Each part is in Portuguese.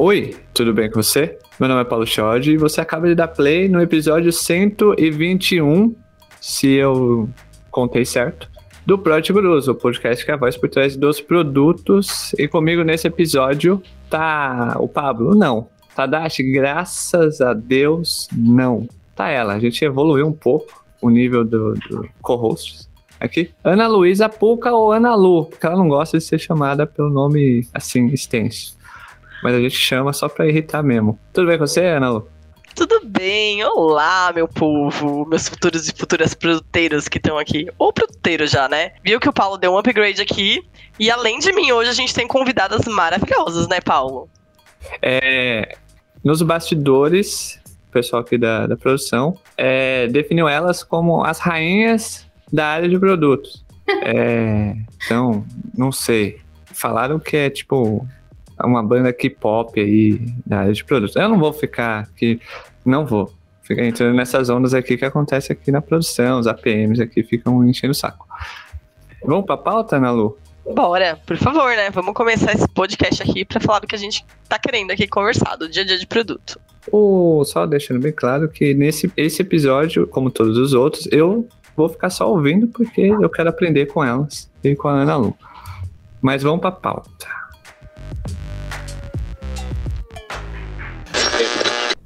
Oi, tudo bem com você? Meu nome é Paulo Chod e você acaba de dar play no episódio 121, se eu contei certo, do Project Gurus, o podcast que é a voz por trás dos produtos. E comigo nesse episódio tá o Pablo? Não. Tadashi, graças a Deus, não. Tá ela, a gente evoluiu um pouco o nível do, do co-hosts aqui. Ana Luísa Puca ou Ana Lu, porque ela não gosta de ser chamada pelo nome assim, extenso. Mas a gente chama só pra irritar mesmo. Tudo bem com você, Ana Lu? Tudo bem, olá, meu povo, meus futuros e futuras produteiros que estão aqui. Ou produteiros já, né? Viu que o Paulo deu um upgrade aqui. E além de mim, hoje a gente tem convidadas maravilhosas, né, Paulo? É, nos bastidores, o pessoal aqui da, da produção é, definiu elas como as rainhas da área de produtos. É, então, não sei. Falaram que é tipo uma banda K-pop aí da área de produtos. Eu não vou ficar aqui, não vou ficar entrando nessas ondas aqui que acontece aqui na produção, os APMs aqui ficam enchendo o saco. Vamos pra pauta, Nalu? Bora, por favor, né? Vamos começar esse podcast aqui para falar do que a gente tá querendo aqui conversar, do dia a dia de produto. O, só deixando bem claro que nesse esse episódio, como todos os outros, eu vou ficar só ouvindo porque eu quero aprender com elas e com a Ana Lu. Mas vamos pra pauta.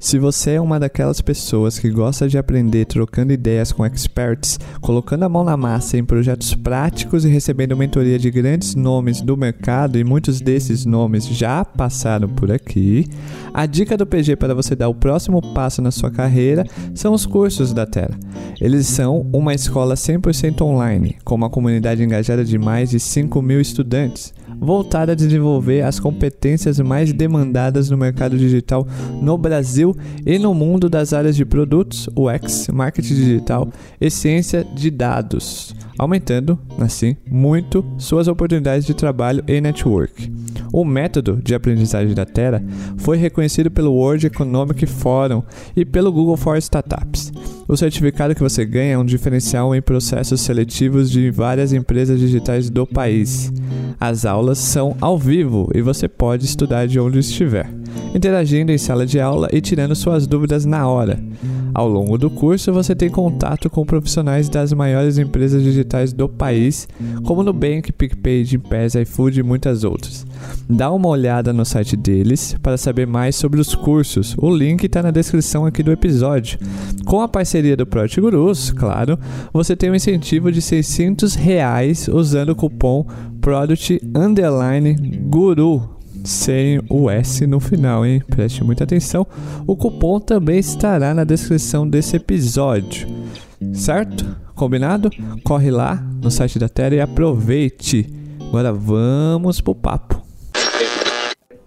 Se você é uma daquelas pessoas que gosta de aprender trocando ideias com experts, colocando a mão na massa em projetos práticos e recebendo mentoria de grandes nomes do mercado, e muitos desses nomes já passaram por aqui, a dica do PG para você dar o próximo passo na sua carreira são os cursos da Terra. Eles são uma escola 100% online, com uma comunidade engajada de mais de 5 mil estudantes voltada a desenvolver as competências mais demandadas no mercado digital no Brasil e no mundo das áreas de produtos, UX, marketing digital e ciência de dados, aumentando, assim, muito suas oportunidades de trabalho e network. O método de aprendizagem da Terra foi reconhecido pelo World Economic Forum e pelo Google for Startups. O certificado que você ganha é um diferencial em processos seletivos de várias empresas digitais do país. As aulas são ao vivo e você pode estudar de onde estiver, interagindo em sala de aula e tirando suas dúvidas na hora. Ao longo do curso, você tem contato com profissionais das maiores empresas digitais do país, como Nubank, PicPay, Gympass, iFood e muitas outras. Dá uma olhada no site deles para saber mais sobre os cursos. O link está na descrição aqui do episódio. Com a parceria do Project Gurus, claro, você tem um incentivo de 600 reais usando o cupom Product Guru sem o S no final, hein? Preste muita atenção. O cupom também estará na descrição desse episódio. Certo? Combinado? Corre lá no site da Terra e aproveite. Agora vamos pro papo.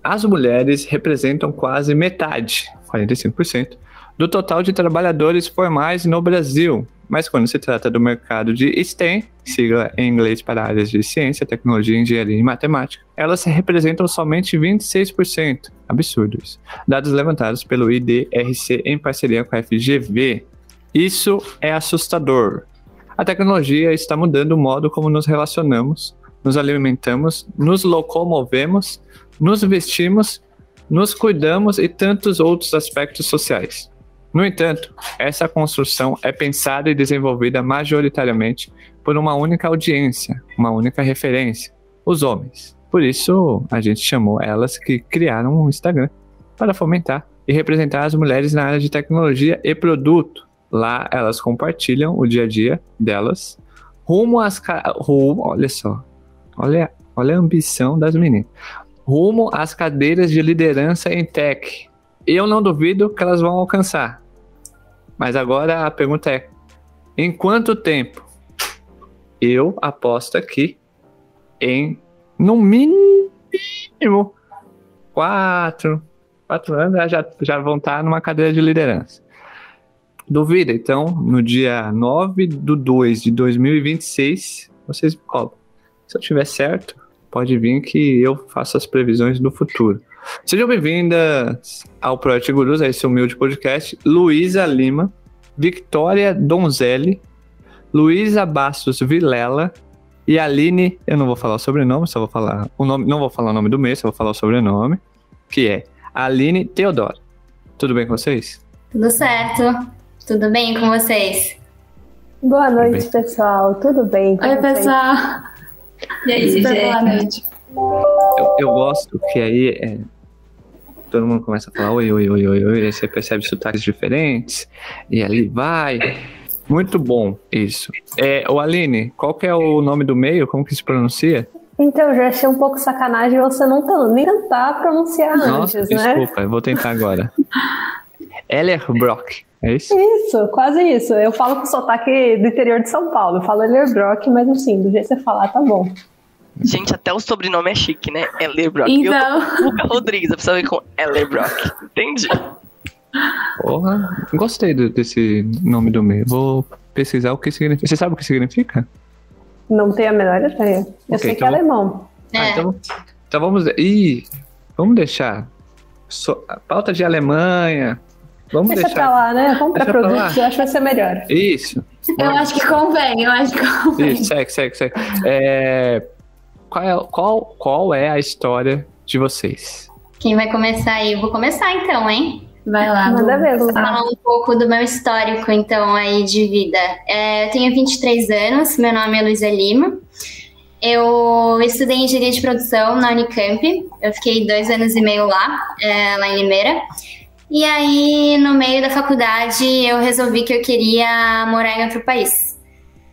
As mulheres representam quase metade, 45%, do total de trabalhadores formais no Brasil, mas quando se trata do mercado de STEM, sigla em inglês para áreas de ciência, tecnologia, engenharia e matemática, elas representam somente 26%. Absurdo isso. Dados levantados pelo IDRC em parceria com a FGV. Isso é assustador. A tecnologia está mudando o modo como nos relacionamos, nos alimentamos, nos locomovemos, nos vestimos, nos cuidamos e tantos outros aspectos sociais. No entanto, essa construção é pensada e desenvolvida majoritariamente por uma única audiência, uma única referência, os homens. Por isso, a gente chamou elas que criaram um Instagram para fomentar e representar as mulheres na área de tecnologia e produto. Lá elas compartilham o dia a dia delas rumo às rumo, olha só. Olha, olha a ambição das meninas. Rumo às cadeiras de liderança em tech. Eu não duvido que elas vão alcançar. Mas agora a pergunta é: em quanto tempo? Eu aposto aqui em no mínimo quatro, quatro anos já, já vão estar numa cadeira de liderança. Duvida? Então, no dia 9 de 2 de 2026, vocês cobram. Se eu tiver certo, pode vir que eu faço as previsões do futuro. Sejam bem-vindas ao Project Gurus, a esse humilde podcast. Luísa Lima, Victoria Donzelli, Luísa Bastos Vilela e Aline, eu não vou falar o sobrenome, só vou falar o nome, não vou falar o nome do mês, só vou falar o sobrenome, que é Aline Teodoro. Tudo bem com vocês? Tudo certo. Tudo bem com vocês? Boa noite, pessoal. Tudo bem? Oi, vocês? pessoal. E aí, Super boa noite. Eu, eu, gosto que aí é, todo mundo começa a falar oi, oi, oi, oi, oi, aí você percebe sotaques diferentes, e ali vai. Muito bom isso. É, o Aline, qual que é o nome do meio? Como que se pronuncia? Então, já achei um pouco sacanagem você não nem tentar pronunciar Nossa, antes, desculpa, né? Desculpa, eu vou tentar agora. Ellerbrock, é isso? Isso, quase isso. Eu falo com sotaque do interior de São Paulo. Eu falo Ellerbrock, mas assim, do jeito que você falar, tá bom. Gente, até o sobrenome é chique, né? Ellerbrock. Então... Eu tô Luca Rodrigues, eu preciso ver com Ellerbrock. Entendi. Porra, gostei do, desse nome do meio. Vou pesquisar o que significa. Você sabe o que significa? Não tenho a menor ideia. Eu okay, sei que é alemão. É. Ah, então, então vamos. Ih, vamos deixar. So, a pauta de Alemanha. Vamos Deixa deixar. pra lá, né? Vamos pra produtos, eu acho que vai ser melhor. Isso. Eu acho que convém, eu acho que convém. Isso, segue, segue, segue. É, qual, é, qual, qual é a história de vocês? Quem vai começar aí? Eu vou começar então, hein? Vai lá. Manda ver, Vou falar um pouco do meu histórico, então, aí de vida. É, eu tenho 23 anos, meu nome é Luísa Lima. Eu estudei engenharia de produção na Unicamp. Eu fiquei dois anos e meio lá, é, lá em Limeira. E aí, no meio da faculdade, eu resolvi que eu queria morar em outro país.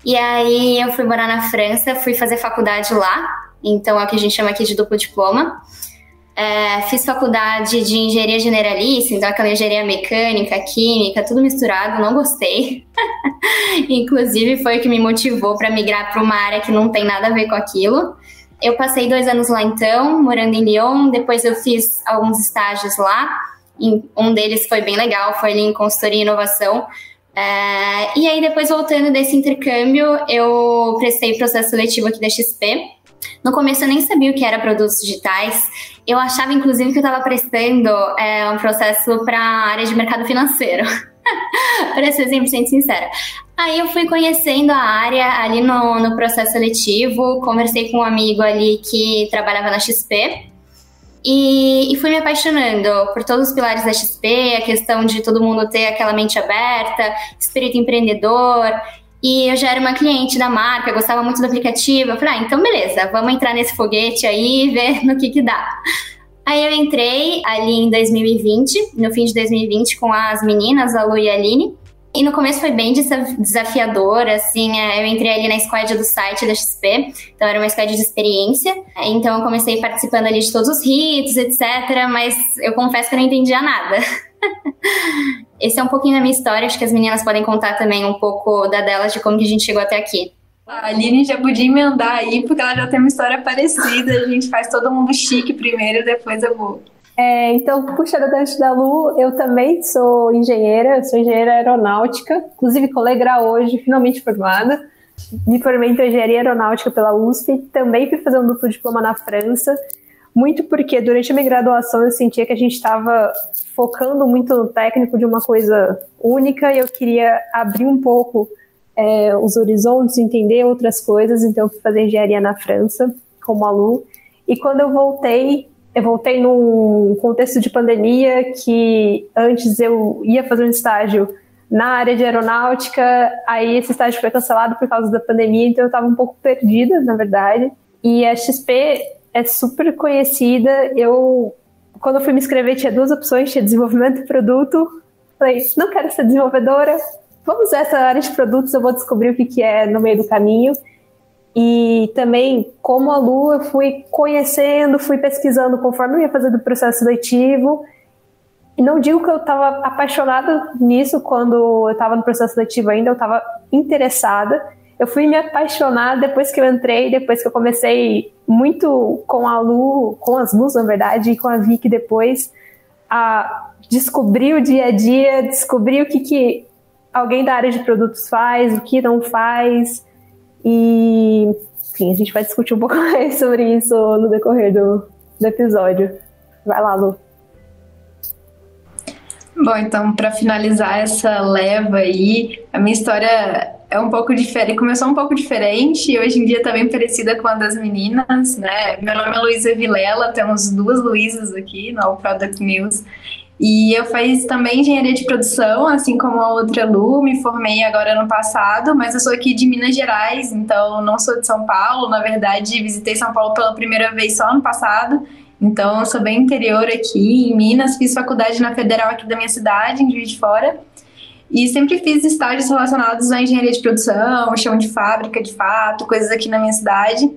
E aí, eu fui morar na França, fui fazer faculdade lá. Então, é o que a gente chama aqui de duplo diploma. É, fiz faculdade de engenharia generalista, então aquela engenharia mecânica, química, tudo misturado, não gostei. Inclusive foi o que me motivou para migrar para uma área que não tem nada a ver com aquilo. Eu passei dois anos lá então, morando em Lyon, depois eu fiz alguns estágios lá. Um deles foi bem legal, foi ali em consultoria e inovação. É, e aí depois voltando desse intercâmbio, eu prestei processo seletivo aqui da XP. No começo eu nem sabia o que era produtos digitais. Eu achava, inclusive, que eu estava prestando é, um processo para a área de mercado financeiro. para ser 100% sincera. Aí eu fui conhecendo a área ali no, no processo seletivo, conversei com um amigo ali que trabalhava na XP. E, e, fui me apaixonando por todos os pilares da XP, a questão de todo mundo ter aquela mente aberta, espírito empreendedor. E eu já era uma cliente da marca, gostava muito do aplicativo. Eu falei, ah, então beleza, vamos entrar nesse foguete aí e ver no que que dá. Aí eu entrei ali em 2020, no fim de 2020, com as meninas, a Lu e a Aline. E no começo foi bem desafiador, assim, é, eu entrei ali na squad do site da XP, então era uma squad de experiência. Então eu comecei participando ali de todos os ritos, etc, mas eu confesso que eu não entendia nada. Esse é um pouquinho da minha história, acho que as meninas podem contar também um pouco da delas, de como que a gente chegou até aqui. A Aline já podia emendar aí, porque ela já tem uma história parecida. A gente faz todo mundo chique primeiro, depois eu vou. É, então, puxando gancho da Lu, eu também sou engenheira, sou engenheira aeronáutica, inclusive colega hoje, finalmente formada. Me formei em engenharia aeronáutica pela USP, também fui fazer um duplo diploma na França, muito porque durante a minha graduação eu sentia que a gente estava focando muito no técnico de uma coisa única e eu queria abrir um pouco é, os horizontes, entender outras coisas, então eu fui fazer engenharia na França, como aluno. E quando eu voltei, eu voltei num contexto de pandemia que antes eu ia fazer um estágio na área de aeronáutica, aí esse estágio foi cancelado por causa da pandemia, então eu estava um pouco perdida, na verdade. E a XP é super conhecida. Eu, quando eu fui me inscrever, tinha duas opções: tinha desenvolvimento de produto. Falei, não quero ser desenvolvedora, vamos essa área de produtos, eu vou descobrir o que, que é no meio do caminho. E também, como a Lu, eu fui conhecendo, fui pesquisando conforme eu ia fazendo o processo seletivo. E não digo que eu estava apaixonada nisso quando eu estava no processo seletivo ainda, eu estava interessada. Eu fui me apaixonar depois que eu entrei, depois que eu comecei muito com a Lu, com as Lus, na verdade, e com a Vicky depois, a descobrir o dia a dia, descobrir o que, que alguém da área de produtos faz, o que não faz. E, enfim, a gente vai discutir um pouco mais sobre isso no decorrer do, do episódio. Vai lá, Lu. Bom, então, para finalizar essa leva aí, a minha história é um pouco diferente, começou um pouco diferente e hoje em dia tá bem parecida com a das meninas, né? Meu nome é Luísa Vilela, temos duas Luísas aqui no Product News. E eu fiz também engenharia de produção, assim como a outra Lu, me formei agora no passado, mas eu sou aqui de Minas Gerais, então não sou de São Paulo, na verdade visitei São Paulo pela primeira vez só ano passado, então sou bem interior aqui em Minas, fiz faculdade na Federal aqui da minha cidade, em Juiz de Fora, e sempre fiz estágios relacionados à engenharia de produção, chão de fábrica, de fato, coisas aqui na minha cidade.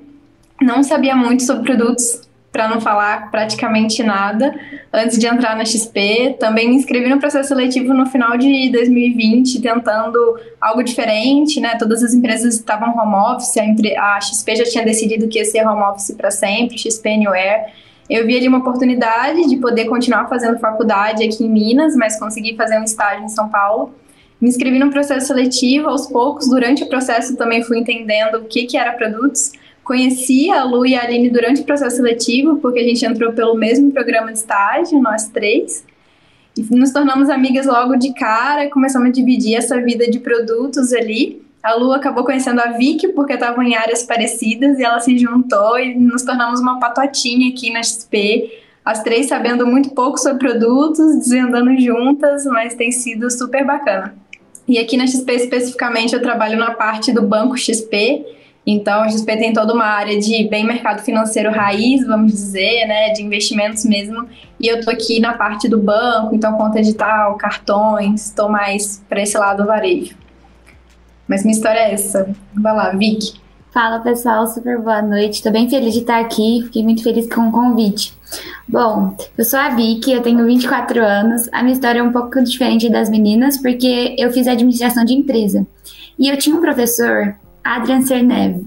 Não sabia muito sobre produtos, para não falar praticamente nada, antes de entrar na XP. Também me inscrevi no processo seletivo no final de 2020, tentando algo diferente, né? Todas as empresas estavam home office, a, a XP já tinha decidido que ia ser home office para sempre, XP Anywhere. Eu vi ali uma oportunidade de poder continuar fazendo faculdade aqui em Minas, mas consegui fazer um estágio em São Paulo. Me inscrevi no processo seletivo aos poucos. Durante o processo também fui entendendo o que, que era produtos. Conheci a Lu e a Aline durante o processo seletivo, porque a gente entrou pelo mesmo programa de estágio, nós três. E nos tornamos amigas logo de cara, começamos a dividir essa vida de produtos ali. A Lu acabou conhecendo a Vicky porque estavam em áreas parecidas e ela se juntou e nos tornamos uma patotinha aqui na XP. As três sabendo muito pouco sobre produtos, desvendando juntas, mas tem sido super bacana. E aqui na XP especificamente eu trabalho na parte do banco XP. Então a XP tem toda uma área de bem mercado financeiro raiz, vamos dizer, né, de investimentos mesmo. E eu tô aqui na parte do banco, então conta digital, cartões, estou mais para esse lado do varejo. Mas minha história é essa. Vai lá, Vicky. Fala pessoal, super boa noite. Estou bem feliz de estar aqui, fiquei muito feliz com o convite. Bom, eu sou a Vicky, eu tenho 24 anos. A minha história é um pouco diferente das meninas, porque eu fiz administração de empresa. E eu tinha um professor, Adrian Cerneve,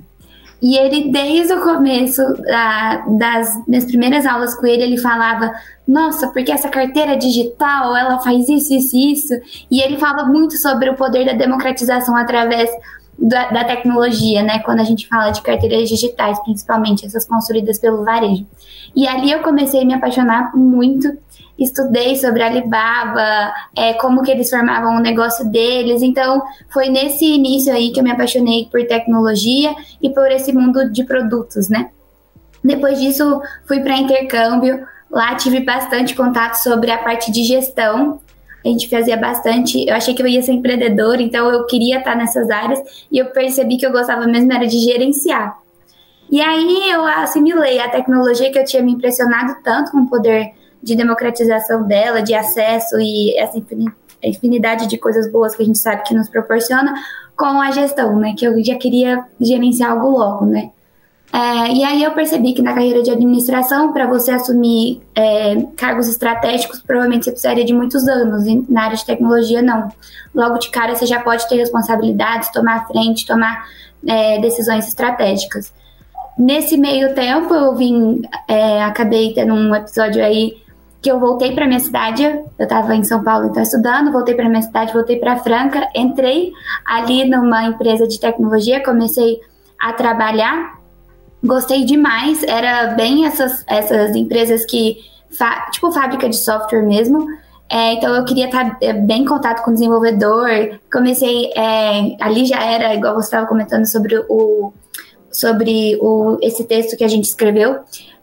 e ele, desde o começo da, das minhas primeiras aulas com ele, ele falava: Nossa, porque essa carteira digital ela faz isso, isso, isso. E ele fala muito sobre o poder da democratização através da, da, tecnologia, né? Quando a gente fala de carteiras digitais, principalmente essas construídas pelo varejo. E ali eu comecei a me apaixonar muito. Estudei sobre Alibaba, é, como que eles formavam o negócio deles. Então, foi nesse início aí que eu me apaixonei por tecnologia e por esse mundo de produtos, né? Depois disso, fui para intercâmbio. Lá tive bastante contato sobre a parte de gestão a gente fazia bastante. Eu achei que eu ia ser empreendedora, então eu queria estar nessas áreas e eu percebi que eu gostava mesmo era de gerenciar. E aí eu assimilei a tecnologia que eu tinha me impressionado tanto com o poder de democratização dela, de acesso e essa infinidade de coisas boas que a gente sabe que nos proporciona, com a gestão, né? Que eu já queria gerenciar algo logo, né? É, e aí eu percebi que na carreira de administração, para você assumir é, cargos estratégicos, provavelmente você precisaria de muitos anos, e na área de tecnologia não. Logo de cara você já pode ter responsabilidades, tomar frente, tomar é, decisões estratégicas. Nesse meio tempo eu vim, é, acabei tendo um episódio aí que eu voltei para minha cidade, eu estava em São Paulo então estudando, voltei para minha cidade, voltei para Franca, entrei ali numa empresa de tecnologia, comecei a trabalhar Gostei demais. Era bem essas, essas empresas que. Tipo fábrica de software mesmo. É, então eu queria estar é, bem em contato com o desenvolvedor. Comecei. É, ali já era, igual você estava comentando sobre o. Sobre o, esse texto que a gente escreveu.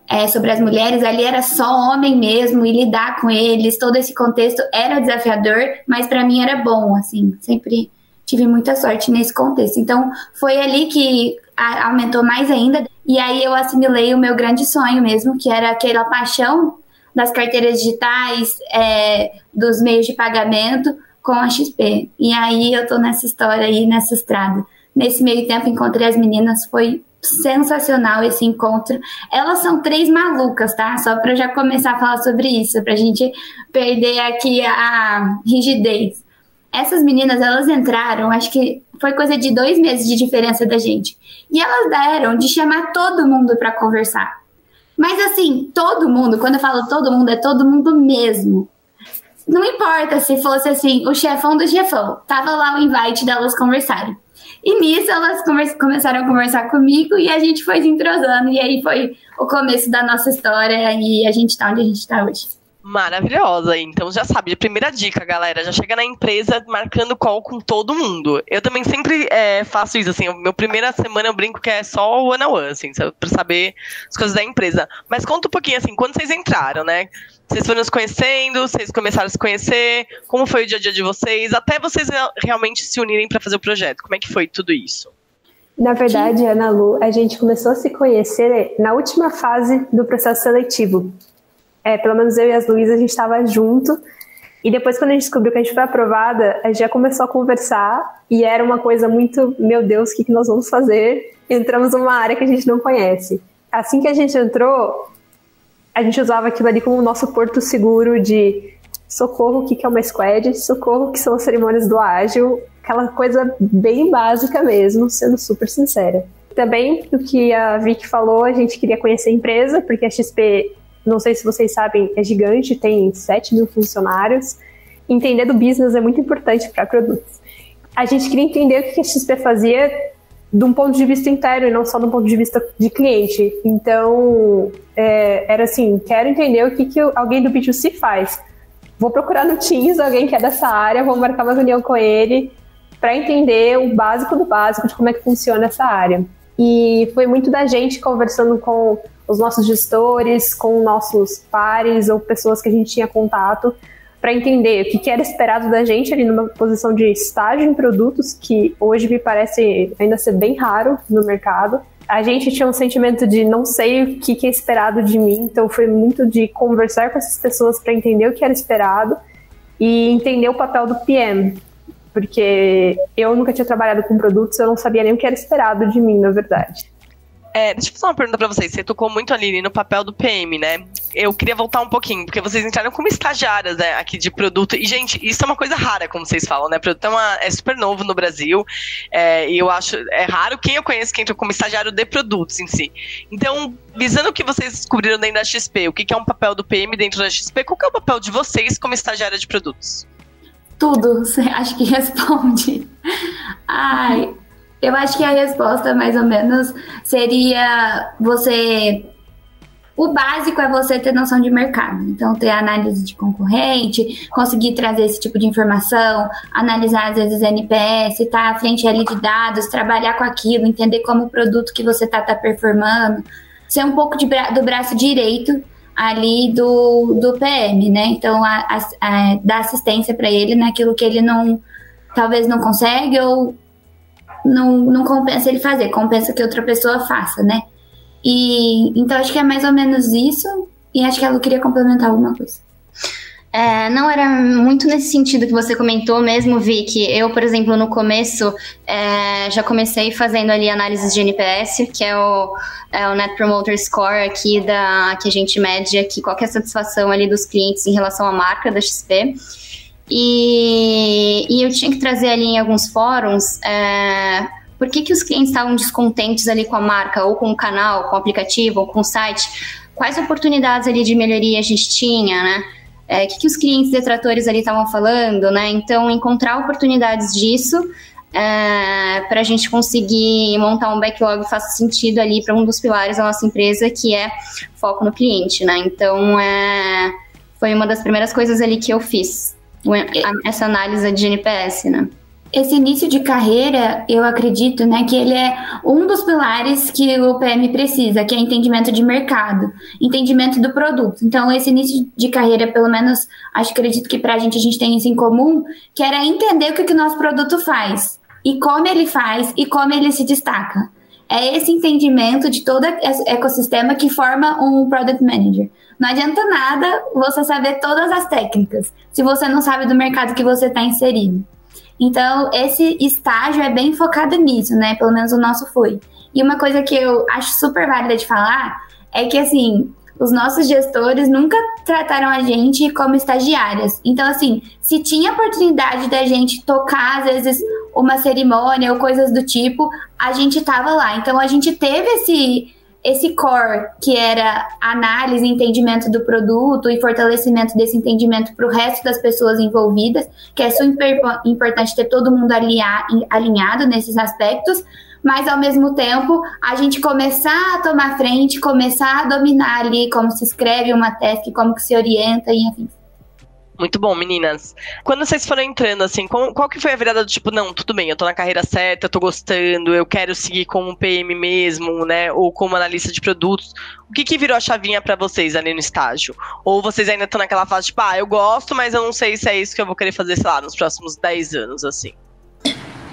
É, sobre as mulheres, ali era só homem mesmo, e lidar com eles, todo esse contexto era desafiador, mas para mim era bom, assim, sempre tive muita sorte nesse contexto. Então, foi ali que aumentou mais ainda. E aí eu assimilei o meu grande sonho mesmo, que era aquela paixão das carteiras digitais, é, dos meios de pagamento com a XP. E aí eu tô nessa história aí, nessa estrada. Nesse meio tempo encontrei as meninas, foi sensacional esse encontro. Elas são três malucas, tá? Só para já começar a falar sobre isso, pra gente perder aqui a rigidez. Essas meninas, elas entraram, acho que foi coisa de dois meses de diferença da gente. E elas deram de chamar todo mundo para conversar. Mas assim, todo mundo, quando eu falo todo mundo, é todo mundo mesmo. Não importa se fosse assim, o chefão do chefão. Tava lá o invite delas conversarem. E nisso elas começaram a conversar comigo e a gente foi se entrosando. E aí foi o começo da nossa história e a gente tá onde a gente tá hoje. Maravilhosa. Então já sabe, primeira dica, galera. Já chega na empresa marcando call com todo mundo. Eu também sempre é, faço isso, assim. Meu primeira semana eu brinco que é só o one on one, assim, pra saber as coisas da empresa. Mas conta um pouquinho, assim, quando vocês entraram, né? Vocês foram se conhecendo, vocês começaram a se conhecer, como foi o dia a dia de vocês, até vocês realmente se unirem para fazer o projeto. Como é que foi tudo isso? Na verdade, Ana Lu, a gente começou a se conhecer na última fase do processo seletivo é, pelo menos eu e as Luísas, a gente estava junto. E depois, quando a gente descobriu que a gente foi aprovada, a gente já começou a conversar e era uma coisa muito, meu Deus, o que, que nós vamos fazer? Entramos numa área que a gente não conhece. Assim que a gente entrou, a gente usava aquilo ali como nosso porto seguro de socorro, o que, que é uma squad, socorro, o que são as cerimônias do ágil, aquela coisa bem básica mesmo, sendo super sincera. Também, do que a Vicky falou, a gente queria conhecer a empresa, porque a XP não sei se vocês sabem, é gigante, tem 7 mil funcionários. Entender do business é muito importante para produtos. A gente queria entender o que a XP fazia de um ponto de vista interno e não só um ponto de vista de cliente. Então, é, era assim, quero entender o que, que alguém do B2C faz. Vou procurar no Teams alguém que é dessa área, vou marcar uma reunião com ele para entender o básico do básico de como é que funciona essa área. E foi muito da gente conversando com os nossos gestores, com nossos pares ou pessoas que a gente tinha contato, para entender o que, era esperado da gente ali numa posição de estágio em produtos, que hoje me parece ainda ser bem raro no mercado. A gente tinha um sentimento de não sei o que, que é esperado de mim, então foi muito de conversar com essas pessoas para entender o que era esperado e entender o papel do PM, porque eu nunca tinha trabalhado com produtos, eu não sabia nem o que era esperado de mim, na verdade. É, deixa eu fazer uma pergunta pra vocês. Você tocou muito ali no papel do PM, né? Eu queria voltar um pouquinho, porque vocês entraram como estagiárias né, aqui de produto. E, gente, isso é uma coisa rara, como vocês falam, né? Produto é, uma, é super novo no Brasil. É, e eu acho. É raro quem eu conheço que entra como estagiário de produtos em si. Então, visando o que vocês descobriram dentro da XP, o que é um papel do PM dentro da XP, qual é o papel de vocês como estagiária de produtos? Tudo, acho que responde. Ai, eu acho que a resposta, mais ou menos, seria você. O básico é você ter noção de mercado. Então, ter análise de concorrente, conseguir trazer esse tipo de informação, analisar, às vezes, NPS, estar tá à frente ali de dados, trabalhar com aquilo, entender como o produto que você está tá performando. Ser um pouco de, do braço direito ali do, do PM, né? Então, a, a, a, dar assistência para ele naquilo que ele não talvez não consegue ou não, não compensa ele fazer, compensa que outra pessoa faça, né? E então acho que é mais ou menos isso. E acho que ela queria complementar alguma coisa. É, não era muito nesse sentido que você comentou mesmo, Vicky. Eu, por exemplo, no começo é, já comecei fazendo ali análises de NPS, que é o, é o Net Promoter Score aqui da que a gente mede aqui qual é a satisfação ali dos clientes em relação à marca da XP. E, e eu tinha que trazer ali em alguns fóruns é, por que, que os clientes estavam descontentes ali com a marca, ou com o canal, com o aplicativo, ou com o site, quais oportunidades ali de melhoria a gente tinha, né? O é, que, que os clientes detratores ali estavam falando, né? Então, encontrar oportunidades disso é, para a gente conseguir montar um backlog que faça sentido ali para um dos pilares da nossa empresa, que é foco no cliente, né? Então, é, foi uma das primeiras coisas ali que eu fiz essa análise de NPS, né? Esse início de carreira, eu acredito, né, que ele é um dos pilares que o PM precisa, que é entendimento de mercado, entendimento do produto. Então, esse início de carreira, pelo menos, acho acredito que pra gente a gente tem isso em comum, que era entender o que, que o nosso produto faz, e como ele faz, e como ele se destaca. É esse entendimento de todo esse ecossistema que forma um product manager. Não adianta nada você saber todas as técnicas se você não sabe do mercado que você está inserido. Então, esse estágio é bem focado nisso, né? Pelo menos o nosso foi. E uma coisa que eu acho super válida de falar é que, assim, os nossos gestores nunca trataram a gente como estagiárias. Então, assim, se tinha oportunidade da gente tocar, às vezes, uma cerimônia ou coisas do tipo, a gente tava lá. Então, a gente teve esse, esse core, que era análise, entendimento do produto e fortalecimento desse entendimento para o resto das pessoas envolvidas, que é super importante ter todo mundo alinhado nesses aspectos, mas ao mesmo tempo a gente começar a tomar frente, começar a dominar ali como se escreve uma task, como que se orienta e enfim. Muito bom, meninas. Quando vocês foram entrando, assim, qual, qual, que foi a virada do tipo, não, tudo bem, eu tô na carreira certa, eu tô gostando, eu quero seguir como PM mesmo, né, ou como analista de produtos. O que que virou a chavinha para vocês ali no estágio? Ou vocês ainda estão naquela fase, tipo, ah, eu gosto, mas eu não sei se é isso que eu vou querer fazer, sei lá, nos próximos 10 anos, assim?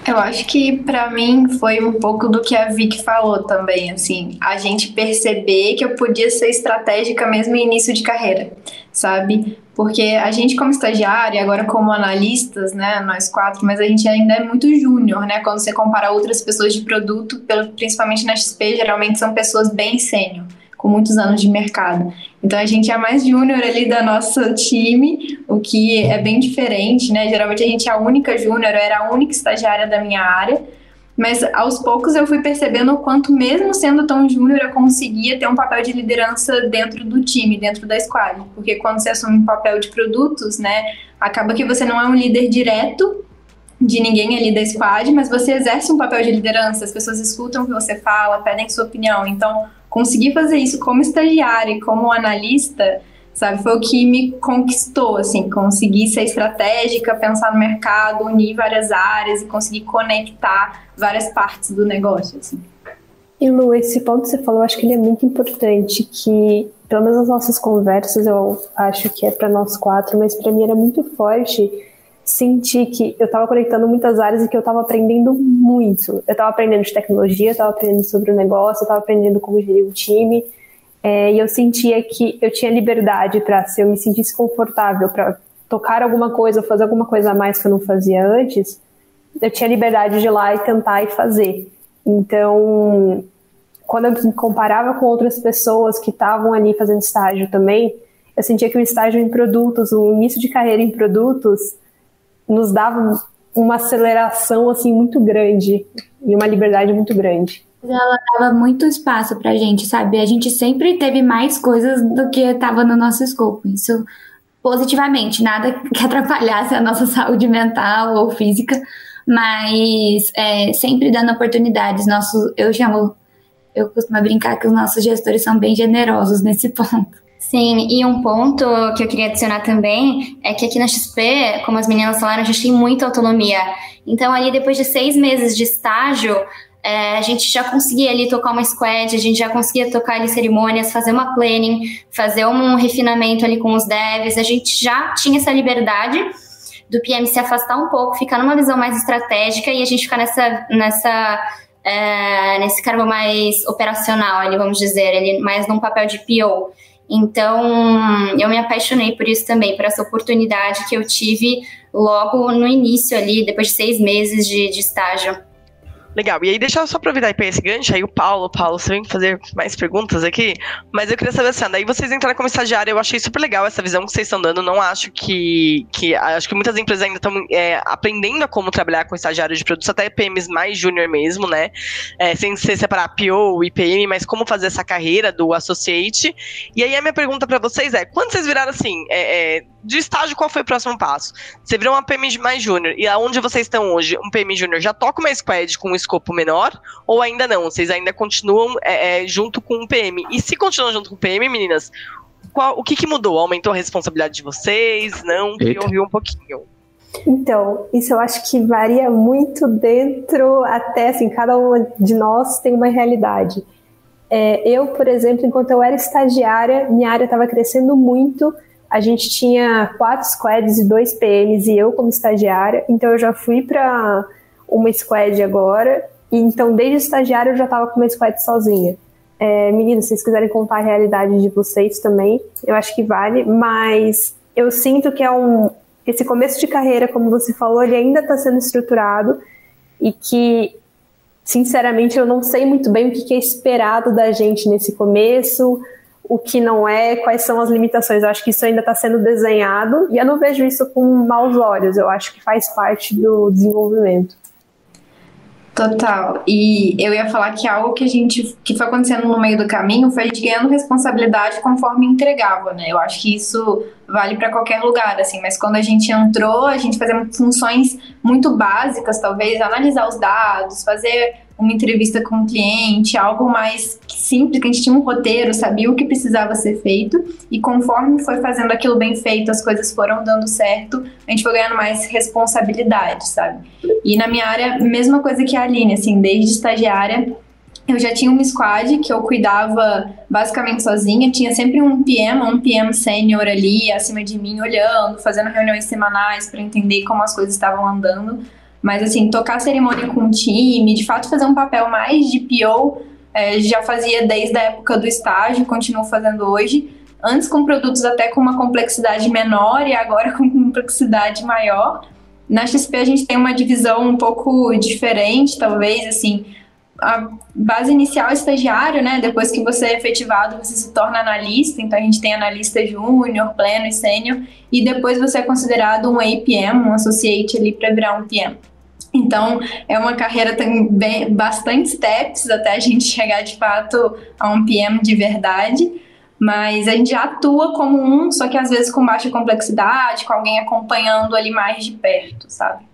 Eu acho que para mim foi um pouco do que a Vicky falou também, assim, a gente perceber que eu podia ser estratégica mesmo em início de carreira, sabe? Porque a gente como estagiária, agora como analistas, né, nós quatro, mas a gente ainda é muito júnior, né? Quando você compara outras pessoas de produto, principalmente na XP, geralmente são pessoas bem sênior com muitos anos de mercado. Então a gente é mais júnior ali da nosso time, o que é bem diferente, né? Geralmente a gente é a única júnior, eu era a única estagiária da minha área. Mas aos poucos eu fui percebendo o quanto, mesmo sendo tão júnior, eu conseguia ter um papel de liderança dentro do time, dentro da squad. Porque quando você assume um papel de produtos, né, acaba que você não é um líder direto de ninguém ali da squad, mas você exerce um papel de liderança, as pessoas escutam o que você fala, pedem sua opinião. Então, conseguir fazer isso como estagiária e como analista, sabe, foi o que me conquistou, assim, conseguir ser estratégica, pensar no mercado, unir várias áreas e conseguir conectar várias partes do negócio, assim. E Lu, esse ponto que você falou, acho que ele é muito importante, que pelo menos nossas conversas, eu acho que é para nós quatro, mas para mim era muito forte senti que eu estava conectando muitas áreas e que eu estava aprendendo muito. Eu estava aprendendo de tecnologia, estava aprendendo sobre o negócio, estava aprendendo como gerir o time. É, e eu sentia que eu tinha liberdade para, se eu me sentisse confortável para tocar alguma coisa, fazer alguma coisa a mais que eu não fazia antes, eu tinha liberdade de ir lá e tentar e fazer. Então, quando eu me comparava com outras pessoas que estavam ali fazendo estágio também, eu sentia que o estágio em produtos, o início de carreira em produtos, nos dava uma aceleração assim muito grande e uma liberdade muito grande. Ela dava muito espaço pra gente, sabe? A gente sempre teve mais coisas do que estava no nosso escopo. Isso positivamente, nada que atrapalhasse a nossa saúde mental ou física, mas é, sempre dando oportunidades. Nosso, eu chamo, eu costumo brincar que os nossos gestores são bem generosos nesse ponto. Sim, e um ponto que eu queria adicionar também é que aqui na XP, como as meninas falaram, a gente tem muita autonomia. Então, ali depois de seis meses de estágio, é, a gente já conseguia ali tocar uma squad, a gente já conseguia tocar ali cerimônias, fazer uma planning, fazer um refinamento ali com os devs, a gente já tinha essa liberdade do PM se afastar um pouco, ficar numa visão mais estratégica e a gente ficar nessa, nessa é, nesse cargo mais operacional ali, vamos dizer, ali, mais num papel de PO. Então, eu me apaixonei por isso também, por essa oportunidade que eu tive logo no início ali, depois de seis meses de, de estágio. Legal. E aí, deixa eu só aproveitar e pegar esse gancho aí, o Paulo. Paulo, você vem fazer mais perguntas aqui? Mas eu queria saber assim, daí vocês entraram como estagiário, eu achei super legal essa visão que vocês estão dando. Não acho que. que acho que muitas empresas ainda estão é, aprendendo a como trabalhar com estagiário de produtos, até PMs mais júnior mesmo, né? É, sem se separar PO e PM, mas como fazer essa carreira do associate. E aí, a minha pergunta para vocês é: quando vocês viraram assim, é, é, de estágio, qual foi o próximo passo? Você virou uma PM mais júnior, e aonde vocês estão hoje, um PM júnior já toca uma squad com um escopo menor ou ainda não? Vocês ainda continuam é, é, junto com o PM? E se continuam junto com o PM, meninas, qual, o que, que mudou? Aumentou a responsabilidade de vocês? Não? Ouvir um pouquinho. Então, isso eu acho que varia muito dentro, até assim, cada uma de nós tem uma realidade. É, eu, por exemplo, enquanto eu era estagiária, minha área estava crescendo muito. A gente tinha quatro squads e dois PMs e eu como estagiária, então eu já fui para uma squad agora e então, desde estagiário, eu já estava com uma squad sozinha. É, meninas, se vocês quiserem contar a realidade de vocês também, eu acho que vale, mas eu sinto que é um. Esse começo de carreira, como você falou, ele ainda está sendo estruturado e que, sinceramente, eu não sei muito bem o que é esperado da gente nesse começo, o que não é, quais são as limitações. Eu acho que isso ainda está sendo desenhado e eu não vejo isso com maus olhos, eu acho que faz parte do desenvolvimento. Total. E eu ia falar que algo que a gente que foi acontecendo no meio do caminho foi a gente ganhando responsabilidade conforme entregava, né? Eu acho que isso vale para qualquer lugar, assim, mas quando a gente entrou, a gente fazia funções muito básicas, talvez analisar os dados, fazer uma entrevista com o um cliente, algo mais simples, que a gente tinha um roteiro, sabia o que precisava ser feito, e conforme foi fazendo aquilo bem feito, as coisas foram dando certo, a gente foi ganhando mais responsabilidade, sabe? E na minha área, mesma coisa que a Aline, assim, desde estagiária, eu já tinha uma squad que eu cuidava basicamente sozinha, tinha sempre um PM, um PM sênior ali acima de mim, olhando, fazendo reuniões semanais para entender como as coisas estavam andando. Mas assim, tocar cerimônia com o time, de fato fazer um papel mais de PO, é, já fazia desde a época do estágio, continuo fazendo hoje. Antes com produtos até com uma complexidade menor e agora com complexidade maior. Na XP a gente tem uma divisão um pouco diferente, talvez, assim, a base inicial é estagiário, né? Depois que você é efetivado, você se torna analista. Então a gente tem analista júnior, pleno e sênior. E depois você é considerado um APM, um associate ali para virar um PM. Então é uma carreira tem bastante steps até a gente chegar de fato a um PM de verdade. Mas a gente já atua como um, só que às vezes com baixa complexidade, com alguém acompanhando ali mais de perto, sabe?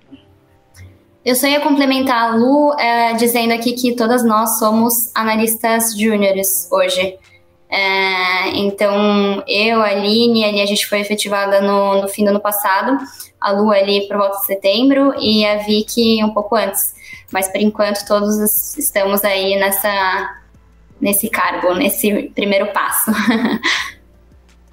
Eu só ia complementar a Lu é, dizendo aqui que todas nós somos analistas júniores hoje. É, então, eu, a Aline, ali a gente foi efetivada no, no fim do ano passado, a Lu ali por volta de setembro e a Vicky um pouco antes. Mas por enquanto todos estamos aí nessa, nesse cargo, nesse primeiro passo.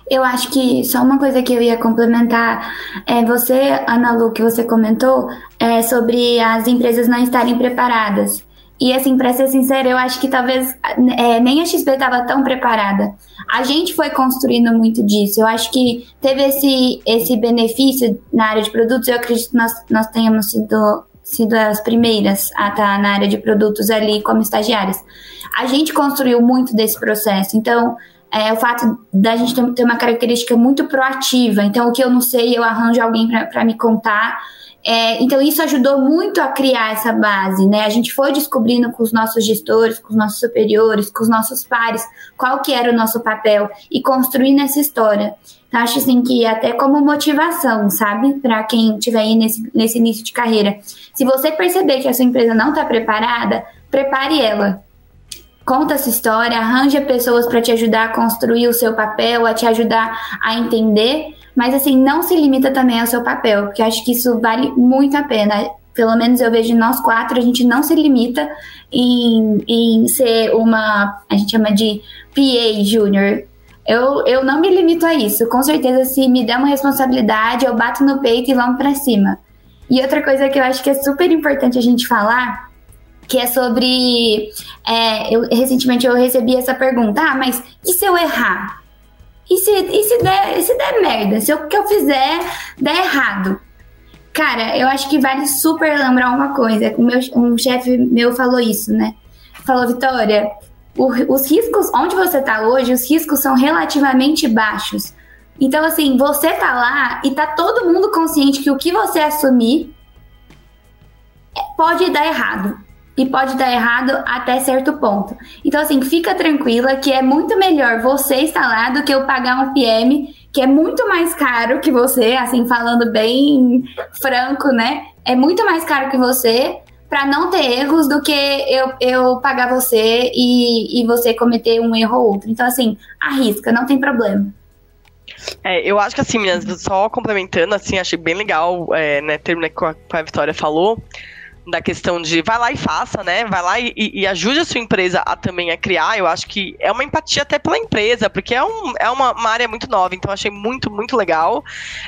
Eu acho que só uma coisa que eu ia complementar é você, Ana Lu, que você comentou é sobre as empresas não estarem preparadas. E assim, para ser sincera, eu acho que talvez é, nem a XP estava tão preparada. A gente foi construindo muito disso. Eu acho que teve esse, esse benefício na área de produtos. Eu acredito que nós, nós tenhamos sido, sido as primeiras a estar na área de produtos ali como estagiárias. A gente construiu muito desse processo. Então, é o fato da gente ter uma característica muito proativa. Então, o que eu não sei, eu arranjo alguém para me contar. É, então, isso ajudou muito a criar essa base, né? A gente foi descobrindo com os nossos gestores, com os nossos superiores, com os nossos pares, qual que era o nosso papel e construindo essa história. Então, acho assim que até como motivação, sabe? Para quem estiver aí nesse, nesse início de carreira. Se você perceber que a sua empresa não está preparada, prepare ela conta essa história, arranja pessoas para te ajudar a construir o seu papel, a te ajudar a entender, mas assim, não se limita também ao seu papel, porque acho que isso vale muito a pena. Pelo menos eu vejo nós quatro, a gente não se limita em, em ser uma, a gente chama de PA Júnior. Eu, eu não me limito a isso. Com certeza, se me der uma responsabilidade, eu bato no peito e vamos para cima. E outra coisa que eu acho que é super importante a gente falar que é sobre. É, eu, recentemente eu recebi essa pergunta: ah, mas e se eu errar? E se, e se, der, se der merda? Se o que eu fizer der errado? Cara, eu acho que vale super lembrar uma coisa. Meu, um chefe meu falou isso, né? Falou, Vitória, o, os riscos, onde você tá hoje, os riscos são relativamente baixos. Então, assim, você tá lá e tá todo mundo consciente que o que você assumir pode dar errado e pode dar errado até certo ponto. Então, assim, fica tranquila que é muito melhor você estar lá do que eu pagar um PM, que é muito mais caro que você, assim, falando bem franco, né? É muito mais caro que você para não ter erros do que eu, eu pagar você e, e você cometer um erro ou outro. Então, assim, arrisca, não tem problema. É, eu acho que assim, meninas, só complementando, assim, achei bem legal, é, né, terminar com a, com a Vitória falou da questão de vai lá e faça, né? Vai lá e, e, ajude a sua empresa a também a criar. Eu acho que é uma empatia até pela empresa, porque é, um, é uma, uma área muito nova, então achei muito, muito legal.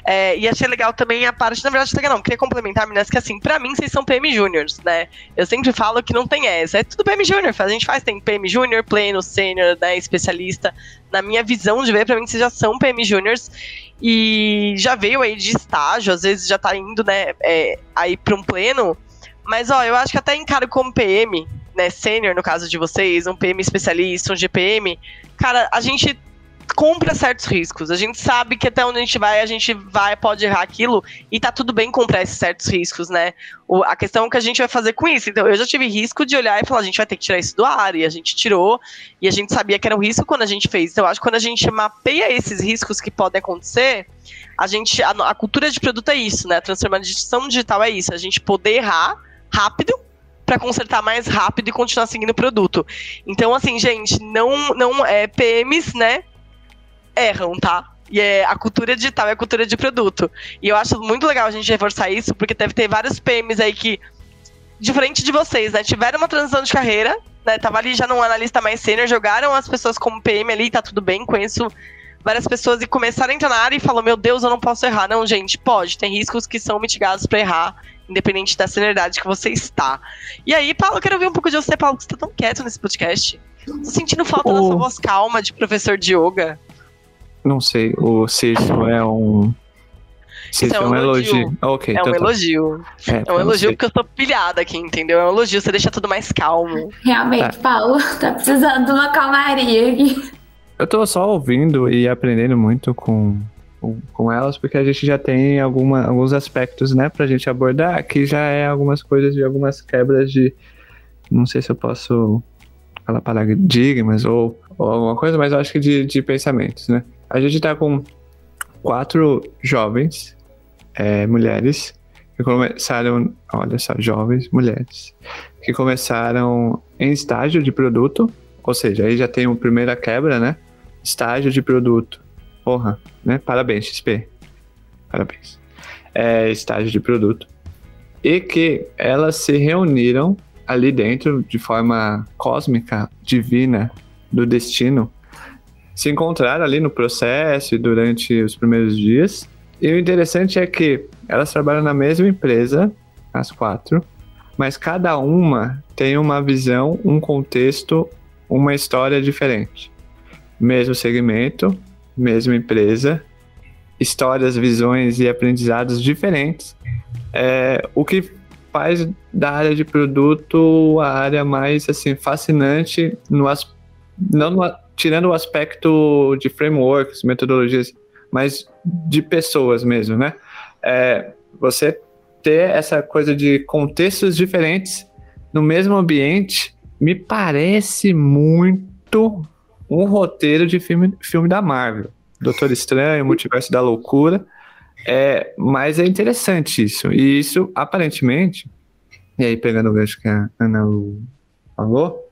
É, e achei legal também a parte, na verdade, não, queria complementar, meninas, que assim, pra mim vocês são PM Júniors, né? Eu sempre falo que não tem essa, é tudo PM Júnior, a gente faz, tem PM Júnior, pleno, sênior, né, especialista. Na minha visão de ver, pra mim vocês já são PM Júniors e já veio aí de estágio, às vezes já tá indo, né, é, aí pra um pleno mas, ó, eu acho que até encaro como PM, né, sênior no caso de vocês, um PM especialista, um GPM, cara, a gente compra certos riscos. A gente sabe que até onde a gente vai, a gente vai, pode errar aquilo, e tá tudo bem comprar esses certos riscos, né? O, a questão é o que a gente vai fazer com isso. Então, eu já tive risco de olhar e falar, a gente vai ter que tirar isso do ar, e a gente tirou, e a gente sabia que era um risco quando a gente fez. Então, eu acho que quando a gente mapeia esses riscos que podem acontecer, a gente. A, a cultura de produto é isso, né? A transformação digital é isso, a gente poder errar rápido para consertar mais rápido e continuar seguindo o produto. Então, assim, gente, não, não é PMs, né? Erram, tá? E é, a cultura digital é a cultura de produto. E eu acho muito legal a gente reforçar isso, porque deve ter vários PMs aí que, diferente de vocês, né? Tiveram uma transição de carreira, né? Tava ali já num analista mais sênior, jogaram as pessoas como PM ali, tá tudo bem, conheço várias pessoas e começaram a entrar na área e falam, meu Deus, eu não posso errar. Não, gente, pode, tem riscos que são mitigados para errar independente da senioridade que você está. E aí, Paulo, eu quero ouvir um pouco de você, Paulo, que você tá tão quieto nesse podcast. Tô sentindo falta oh. da sua voz calma de professor de yoga. Não sei, o Cício é um. Cício é um, é um elogio. elogio. Okay, é então um tá. elogio. É, é um elogio porque eu tô pilhada aqui, entendeu? É um elogio, você deixa tudo mais calmo. Realmente, tá. Paulo, tá precisando de uma calmaria aqui. Eu tô só ouvindo e aprendendo muito com com, com elas, porque a gente já tem alguma, alguns aspectos, né, pra gente abordar, que já é algumas coisas de algumas quebras de. Não sei se eu posso falar paradigmas ou, ou alguma coisa, mas eu acho que de, de pensamentos, né? A gente tá com quatro jovens é, mulheres que começaram, olha só, jovens mulheres, que começaram em estágio de produto, ou seja, aí já tem uma primeira quebra, né? Estágio de produto Porra, né? Parabéns, XP. Parabéns. É, estágio de produto. E que elas se reuniram ali dentro de forma cósmica, divina, do destino. Se encontraram ali no processo e durante os primeiros dias. E o interessante é que elas trabalham na mesma empresa, as quatro, mas cada uma tem uma visão, um contexto, uma história diferente. Mesmo segmento, mesma empresa, histórias, visões e aprendizados diferentes, é, o que faz da área de produto a área mais assim fascinante no as, não no, tirando o aspecto de frameworks, metodologias, mas de pessoas mesmo, né? É, você ter essa coisa de contextos diferentes no mesmo ambiente me parece muito um roteiro de filme, filme da Marvel. Doutor Estranho, Multiverso da Loucura. É, mas é interessante isso. E isso, aparentemente, e aí pegando o gancho que a Ana Lu falou,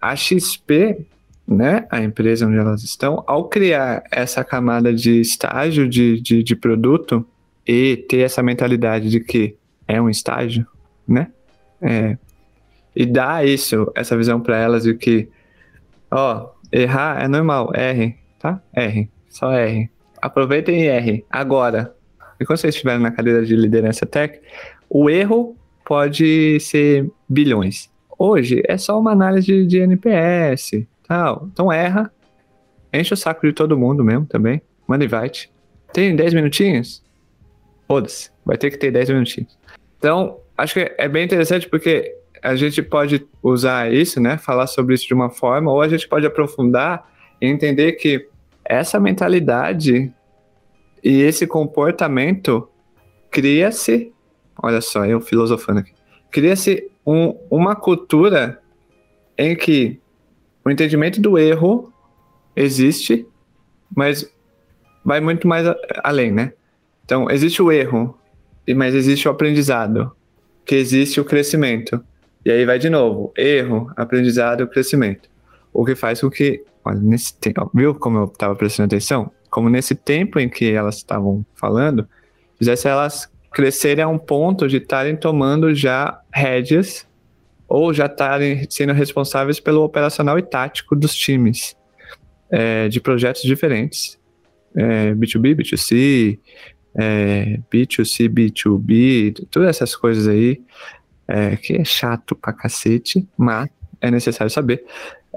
a XP, né, a empresa onde elas estão, ao criar essa camada de estágio de, de, de produto e ter essa mentalidade de que é um estágio, né? É, e dar isso, essa visão para elas de que, ó, Errar é normal, R, tá? R, só R. Aproveitem e R, agora. E quando vocês estiverem na cadeira de liderança tech, o erro pode ser bilhões. Hoje é só uma análise de NPS, tal. Então erra, enche o saco de todo mundo mesmo também, manda invite. Tem 10 minutinhos? Foda-se, vai ter que ter 10 minutinhos. Então, acho que é bem interessante porque a gente pode usar isso, né? Falar sobre isso de uma forma, ou a gente pode aprofundar e entender que essa mentalidade e esse comportamento cria-se, olha só, eu filosofando aqui, cria-se um, uma cultura em que o entendimento do erro existe, mas vai muito mais além, né? Então, existe o erro, mas existe o aprendizado, que existe o crescimento. E aí vai de novo, erro, aprendizado, crescimento. O que faz com que, olha, nesse tempo, viu como eu estava prestando atenção? Como nesse tempo em que elas estavam falando, fizesse elas crescerem a um ponto de estarem tomando já rédeas ou já estarem sendo responsáveis pelo operacional e tático dos times é, de projetos diferentes, é, B2B, B2C, é, B2C, B2B, todas essas coisas aí, é, que é chato pra cacete, mas é necessário saber.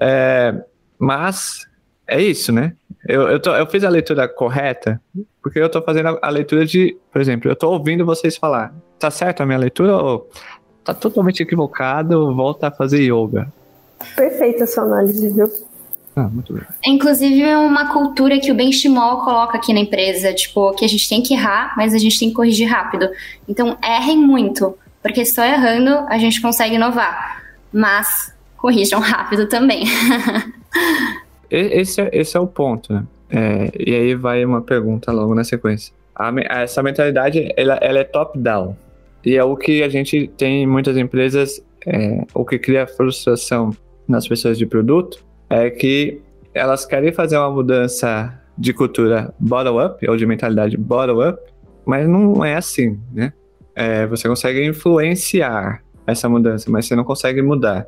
É, mas é isso, né? Eu, eu, tô, eu, fiz a leitura correta, porque eu tô fazendo a, a, leitura de, por exemplo, eu tô ouvindo vocês falar. Tá certo a minha leitura ou tá totalmente equivocado? Volta a fazer yoga. Perfeita a sua análise, viu? Ah, muito bem. Inclusive, é uma cultura que o Benchimol coloca aqui na empresa, tipo, que a gente tem que errar, mas a gente tem que corrigir rápido. Então, errem muito, porque só errando a gente consegue inovar. Mas corrijam rápido também. esse, é, esse é o ponto, né? É, e aí vai uma pergunta logo na sequência. A, essa mentalidade, ela, ela é top-down. E é o que a gente tem em muitas empresas, é, o que cria frustração nas pessoas de produto, é que elas querem fazer uma mudança de cultura bottom-up, ou de mentalidade bottom-up, mas não é assim, né? É, você consegue influenciar essa mudança, mas você não consegue mudar.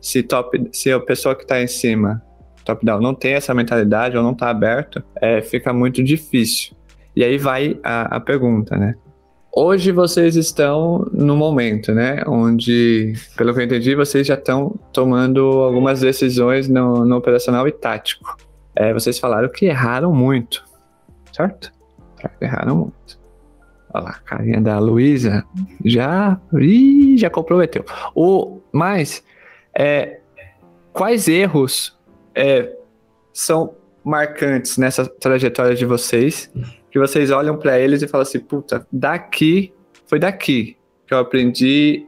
Se, top, se a pessoa que está em cima, top-down, não tem essa mentalidade ou não está aberto, é, fica muito difícil. E aí vai a, a pergunta, né? Hoje vocês estão no momento, né? Onde, pelo que eu entendi, vocês já estão tomando algumas decisões no, no operacional e tático. É, vocês falaram que erraram muito, certo? Erraram muito. Olha lá, a carinha da Luísa já, ih, já comprometeu. O, mas, é, quais erros é, são marcantes nessa trajetória de vocês que vocês olham para eles e falam assim, puta, daqui, foi daqui que eu aprendi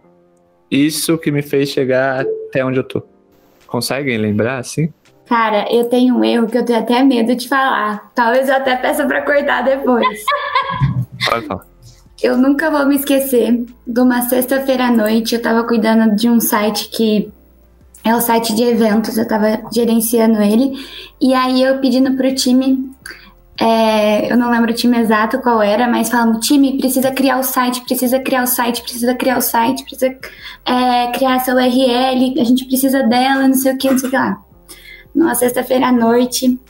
isso que me fez chegar até onde eu tô. Conseguem lembrar, assim? Cara, eu tenho um erro que eu tenho até medo de falar. Talvez eu até peça para cortar depois. Pode falar. Eu nunca vou me esquecer de uma sexta-feira à noite. Eu tava cuidando de um site que é o site de eventos, eu tava gerenciando ele. E aí eu pedindo pro time é, eu não lembro o time exato qual era, mas falamos, time, precisa criar o site, precisa criar o site, precisa criar o site, precisa é, criar essa URL, a gente precisa dela, não sei o que, não sei o que lá. Numa sexta-feira à noite,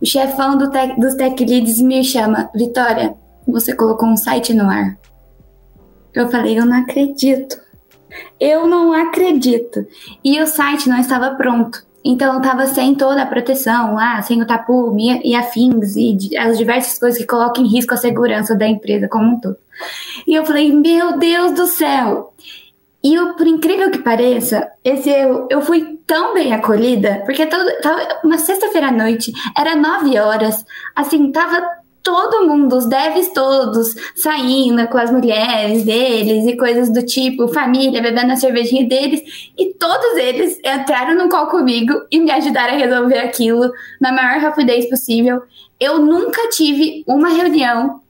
o chefão do dos tech leads me chama, Vitória, você colocou um site no ar. Eu falei, eu não acredito. Eu não acredito. E o site não estava pronto. Então eu tava sem toda a proteção lá, sem o tapu e afins e as diversas coisas que colocam em risco a segurança da empresa como um todo. E eu falei, meu Deus do céu! E eu, por incrível que pareça, esse eu, eu fui tão bem acolhida, porque todo, tava uma sexta-feira à noite, era nove horas, assim, tava todo mundo, os devs todos, saindo com as mulheres deles e coisas do tipo, família, bebendo a cervejinha deles, e todos eles entraram no call comigo e me ajudaram a resolver aquilo na maior rapidez possível. Eu nunca tive uma reunião,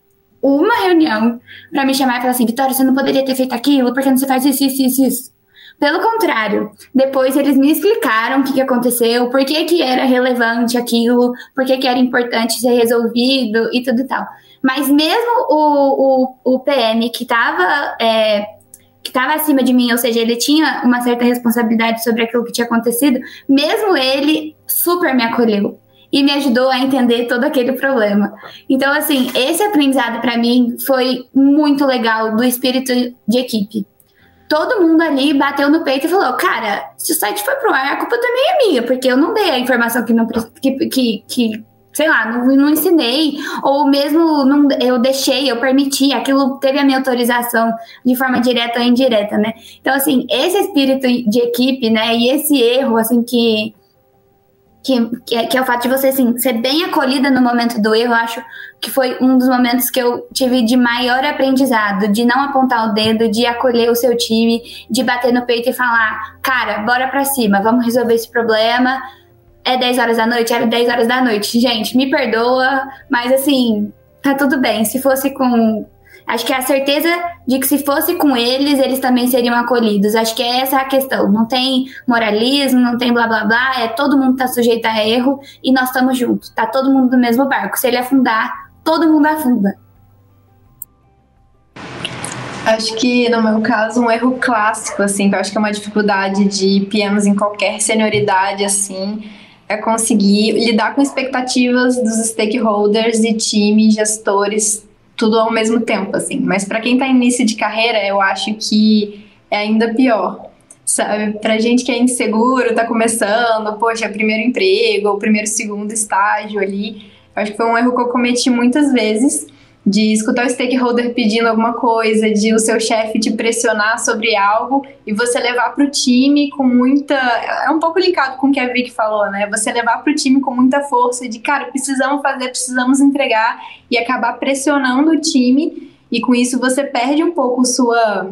uma reunião, para me chamar e falar assim: Vitória, você não poderia ter feito aquilo, porque não você faz isso, isso, isso, isso. Pelo contrário, depois eles me explicaram o que, que aconteceu, por que, que era relevante aquilo, por que, que era importante ser resolvido e tudo e tal. Mas mesmo o, o, o PM que estava é, que estava acima de mim, ou seja, ele tinha uma certa responsabilidade sobre aquilo que tinha acontecido, mesmo ele super me acolheu e me ajudou a entender todo aquele problema. Então, assim, esse aprendizado para mim foi muito legal do espírito de equipe todo mundo ali bateu no peito e falou: Cara, se o site foi pro ar, a culpa também é minha, porque eu não dei a informação que não que, que, que sei lá, não, não ensinei, ou mesmo não, eu deixei, eu permiti, aquilo teve a minha autorização de forma direta ou indireta, né? Então, assim, esse espírito de equipe, né, e esse erro, assim, que que, é, que é o fato de você assim, ser bem acolhida no momento do erro, eu acho que foi um dos momentos que eu tive de maior aprendizado, de não apontar o dedo, de acolher o seu time, de bater no peito e falar, cara, bora pra cima, vamos resolver esse problema. É 10 horas da noite? É 10 horas da noite. Gente, me perdoa, mas assim, tá tudo bem. Se fosse com Acho que é a certeza de que se fosse com eles, eles também seriam acolhidos. Acho que essa é a questão. Não tem moralismo, não tem blá blá blá. É todo mundo tá sujeito a erro e nós estamos juntos. Tá todo mundo no mesmo barco. Se ele afundar, todo mundo afunda. Acho que, no meu caso, um erro clássico, assim, que eu acho que é uma dificuldade de PMs em qualquer senioridade, assim, é conseguir lidar com expectativas dos stakeholders e time, gestores tudo ao mesmo tempo, assim. Mas para quem está início de carreira, eu acho que é ainda pior. Sabe, pra gente que é inseguro, tá começando, poxa, é primeiro emprego, ou primeiro, segundo estágio ali. Acho que foi um erro que eu cometi muitas vezes, de escutar o stakeholder pedindo alguma coisa, de o seu chefe te pressionar sobre algo e você levar para o time com muita. É um pouco linkado com o que a Vicky falou, né? Você levar para o time com muita força de, cara, precisamos fazer, precisamos entregar e acabar pressionando o time e com isso você perde um pouco sua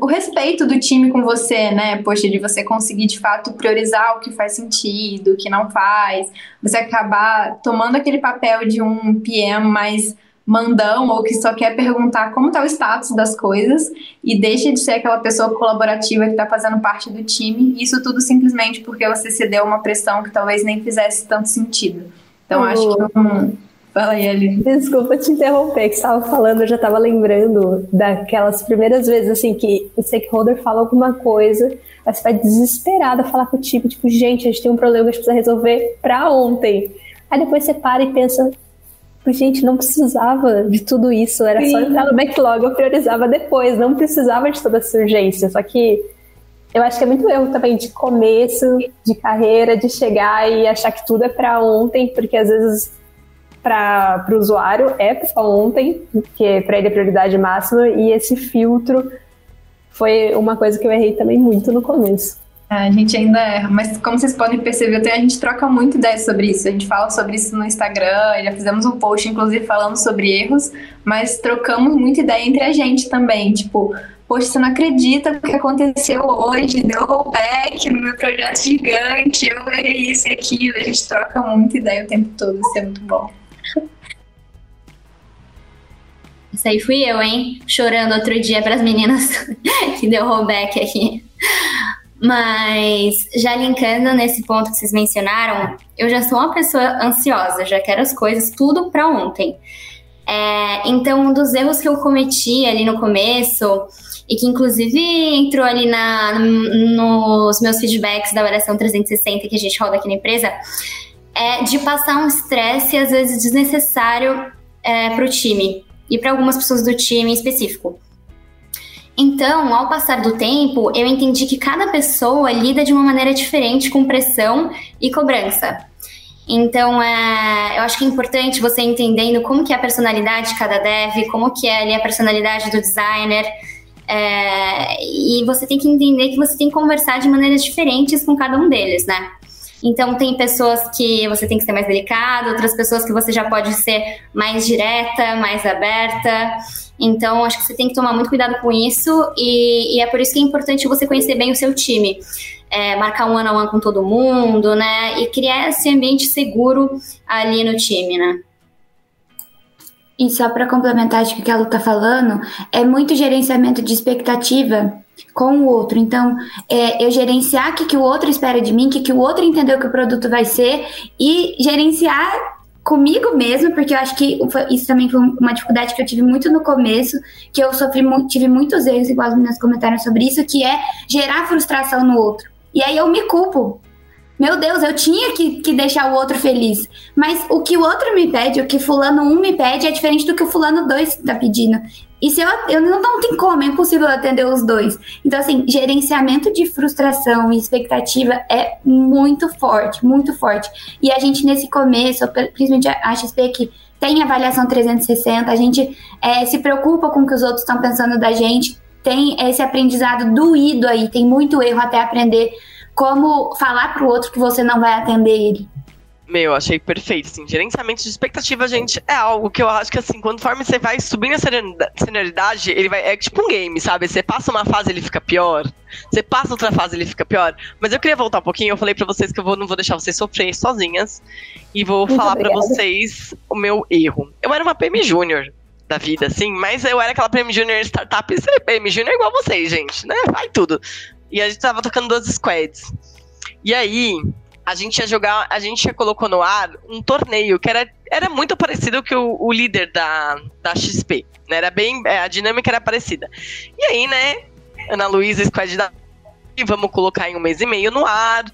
o respeito do time com você, né? Poxa, de você conseguir de fato priorizar o que faz sentido, o que não faz, você acabar tomando aquele papel de um PM mais mandão ou que só quer perguntar como está o status das coisas e deixa de ser aquela pessoa colaborativa que está fazendo parte do time. Isso tudo simplesmente porque você cedeu uma pressão que talvez nem fizesse tanto sentido. Então acho que um, Fala aí, Aline. Desculpa te interromper, que estava falando, eu já estava lembrando daquelas primeiras vezes assim que o stakeholder fala alguma coisa, aí você vai desesperada falar com o time, tipo, gente, a gente tem um problema que a gente precisa resolver para ontem. Aí depois você para e pensa, gente, não precisava de tudo isso, era Sim. só entrar no backlog, eu priorizava depois, não precisava de toda essa urgência. Só que eu acho que é muito erro também de começo de carreira, de chegar e achar que tudo é para ontem, porque às vezes para o usuário é para ontem, que para ele é prioridade máxima, e esse filtro foi uma coisa que eu errei também muito no começo. A gente ainda erra, mas como vocês podem perceber, a gente troca muito ideias sobre isso. A gente fala sobre isso no Instagram, já fizemos um post, inclusive, falando sobre erros, mas trocamos muita ideia entre a gente também. Tipo, poxa, você não acredita o que aconteceu hoje, deu rollback no meu projeto gigante, eu errei isso e aquilo. A gente troca muita ideia o tempo todo, isso é muito bom. Isso aí fui eu, hein? Chorando outro dia para as meninas que deu rollback aqui. Mas já linkando nesse ponto que vocês mencionaram, eu já sou uma pessoa ansiosa, já quero as coisas tudo para ontem. É, então, um dos erros que eu cometi ali no começo, e que inclusive entrou ali na, nos meus feedbacks da avaliação 360 que a gente roda aqui na empresa, é de passar um estresse, às vezes desnecessário, é, para o time e para algumas pessoas do time em específico. Então, ao passar do tempo, eu entendi que cada pessoa lida de uma maneira diferente com pressão e cobrança. Então, é, eu acho que é importante você entendendo como que é a personalidade de cada dev, como que é ali a personalidade do designer, é, e você tem que entender que você tem que conversar de maneiras diferentes com cada um deles, né? Então, tem pessoas que você tem que ser mais delicado, outras pessoas que você já pode ser mais direta, mais aberta. Então, acho que você tem que tomar muito cuidado com isso e, e é por isso que é importante você conhecer bem o seu time. É, marcar um ano a um com todo mundo, né? E criar esse ambiente seguro ali no time, né? E só para complementar o que a Lu tá falando, é muito gerenciamento de expectativa com o outro. Então, é, eu gerenciar o que, que o outro espera de mim, o que, que o outro entendeu que o produto vai ser e gerenciar comigo mesmo, porque eu acho que isso também foi uma dificuldade que eu tive muito no começo, que eu sofri tive muitos erros, igual os meus comentários sobre isso, que é gerar frustração no outro. E aí eu me culpo. Meu Deus, eu tinha que, que deixar o outro feliz. Mas o que o outro me pede, o que fulano 1 um me pede, é diferente do que o fulano 2 tá pedindo. E se eu, eu não, não tem como, é impossível atender os dois. Então, assim, gerenciamento de frustração e expectativa é muito forte, muito forte. E a gente, nesse começo, principalmente a XP que tem avaliação 360, a gente é, se preocupa com o que os outros estão pensando da gente, tem esse aprendizado doído aí, tem muito erro até aprender como falar para o outro que você não vai atender ele. Meu, achei perfeito, assim, gerenciamento de expectativa, gente, é algo que eu acho que, assim, conforme você vai subindo a senioridade, ele vai, é tipo um game, sabe? Você passa uma fase, ele fica pior, você passa outra fase, ele fica pior, mas eu queria voltar um pouquinho, eu falei para vocês que eu vou, não vou deixar vocês sofrerem sozinhas, e vou Muito falar para vocês o meu erro. Eu era uma PM Júnior da vida, assim, mas eu era aquela PM Júnior startup, você é PM Júnior igual vocês, gente, né? Vai tudo. E a gente tava tocando duas squads. E aí, a gente ia jogar, a gente colocou no ar um torneio que era, era muito parecido com o, o líder da, da XP. Né? Era bem. É, a dinâmica era parecida. E aí, né, Ana Luísa, squad da. Vamos colocar em um mês e meio no ar.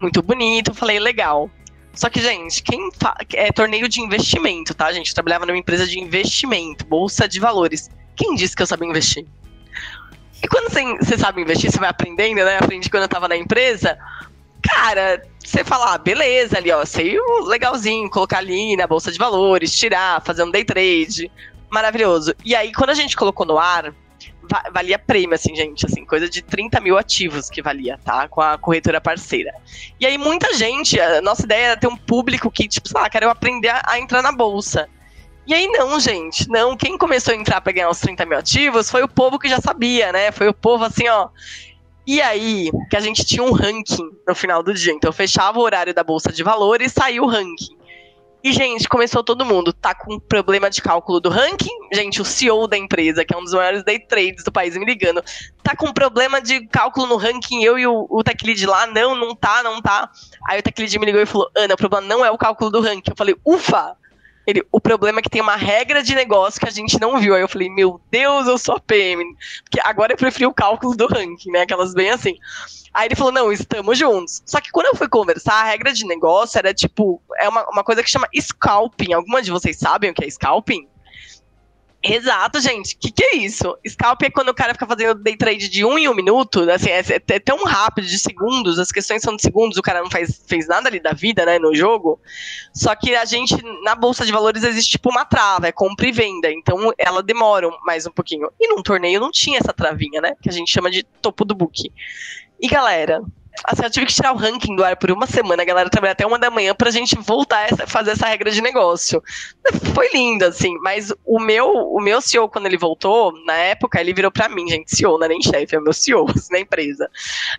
Muito bonito. Falei, legal. Só que, gente, quem fa... é torneio de investimento, tá, gente? Eu trabalhava numa empresa de investimento, bolsa de valores. Quem disse que eu sabia investir? E quando você sabe investir, você vai aprendendo, né? Aprendi quando eu tava na empresa. Cara, você fala, ah, beleza, ali, ó, sei legalzinho, colocar ali na bolsa de valores, tirar, fazer um day trade. Maravilhoso. E aí, quando a gente colocou no ar, valia prêmio, assim, gente, assim, coisa de 30 mil ativos que valia, tá? Com a corretora parceira. E aí, muita gente, a nossa ideia era ter um público que, tipo, sei lá, quero aprender a, a entrar na bolsa. E aí, não, gente, não. Quem começou a entrar para ganhar os 30 mil ativos foi o povo que já sabia, né? Foi o povo assim, ó. E aí, que a gente tinha um ranking no final do dia. Então, fechava o horário da bolsa de valores e saiu o ranking. E, gente, começou todo mundo. Tá com problema de cálculo do ranking. Gente, o CEO da empresa, que é um dos maiores day trades do país, me ligando. Tá com problema de cálculo no ranking. Eu e o, o tech lead lá, não, não tá, não tá. Aí o tech lead me ligou e falou: Ana, o problema não é o cálculo do ranking. Eu falei: ufa! Ele, o problema é que tem uma regra de negócio que a gente não viu. Aí eu falei, meu Deus, eu sou a PM. Porque agora eu preferi o cálculo do ranking, né? Aquelas bem assim. Aí ele falou, não, estamos juntos. Só que quando eu fui conversar, a regra de negócio era tipo, é uma, uma coisa que chama scalping. Alguma de vocês sabem o que é scalping? Exato, gente. O que, que é isso? Scalp é quando o cara fica fazendo day trade de um em um minuto, assim, é, é, tão rápido, de segundos, as questões são de segundos, o cara não faz, fez nada ali da vida, né, no jogo. Só que a gente, na Bolsa de Valores, existe tipo uma trava, é compra e venda, então ela demora mais um pouquinho. E num torneio não tinha essa travinha, né, que a gente chama de topo do book. E galera, Assim, eu tive que tirar o ranking do ar por uma semana, a galera trabalhou até uma da manhã pra gente voltar a fazer essa regra de negócio. Foi lindo, assim, mas o meu, o meu CEO, quando ele voltou, na época, ele virou pra mim, gente, CEO, não é nem chefe, é meu CEO assim, na empresa.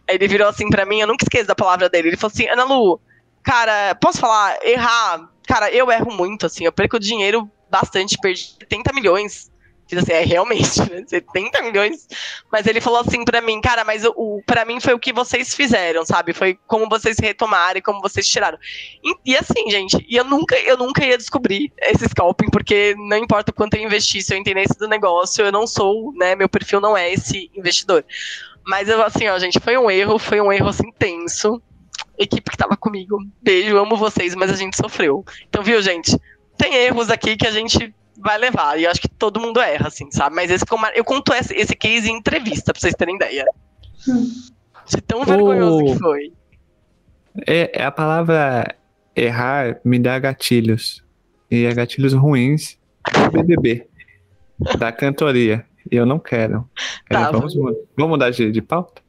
Aí ele virou assim pra mim, eu nunca esqueço da palavra dele, ele falou assim, Ana Lu, cara, posso falar, errar, cara, eu erro muito, assim, eu perco dinheiro bastante, perdi 70 milhões Fiz assim, é realmente, né? 70 milhões. Mas ele falou assim para mim, cara, mas o, o para mim foi o que vocês fizeram, sabe? Foi como vocês retomaram e como vocês tiraram. E, e, assim, gente, e eu nunca, eu nunca ia descobrir esse scalping, porque não importa o quanto eu investir, se eu entendesse do negócio, eu não sou, né? Meu perfil não é esse investidor. Mas eu, assim, ó, gente, foi um erro, foi um erro assim tenso. Equipe que tava comigo, beijo, amo vocês, mas a gente sofreu. Então, viu, gente? Tem erros aqui que a gente vai levar. E eu acho que todo mundo erra, assim, sabe? Mas esse, eu conto esse, esse case em entrevista, pra vocês terem ideia. Hum. De tão vergonhoso que foi. É, é, a palavra errar me dá gatilhos. E é gatilhos ruins do BBB. da cantoria. E eu não quero. Tá, vamos, vamos, mudar de, de pauta?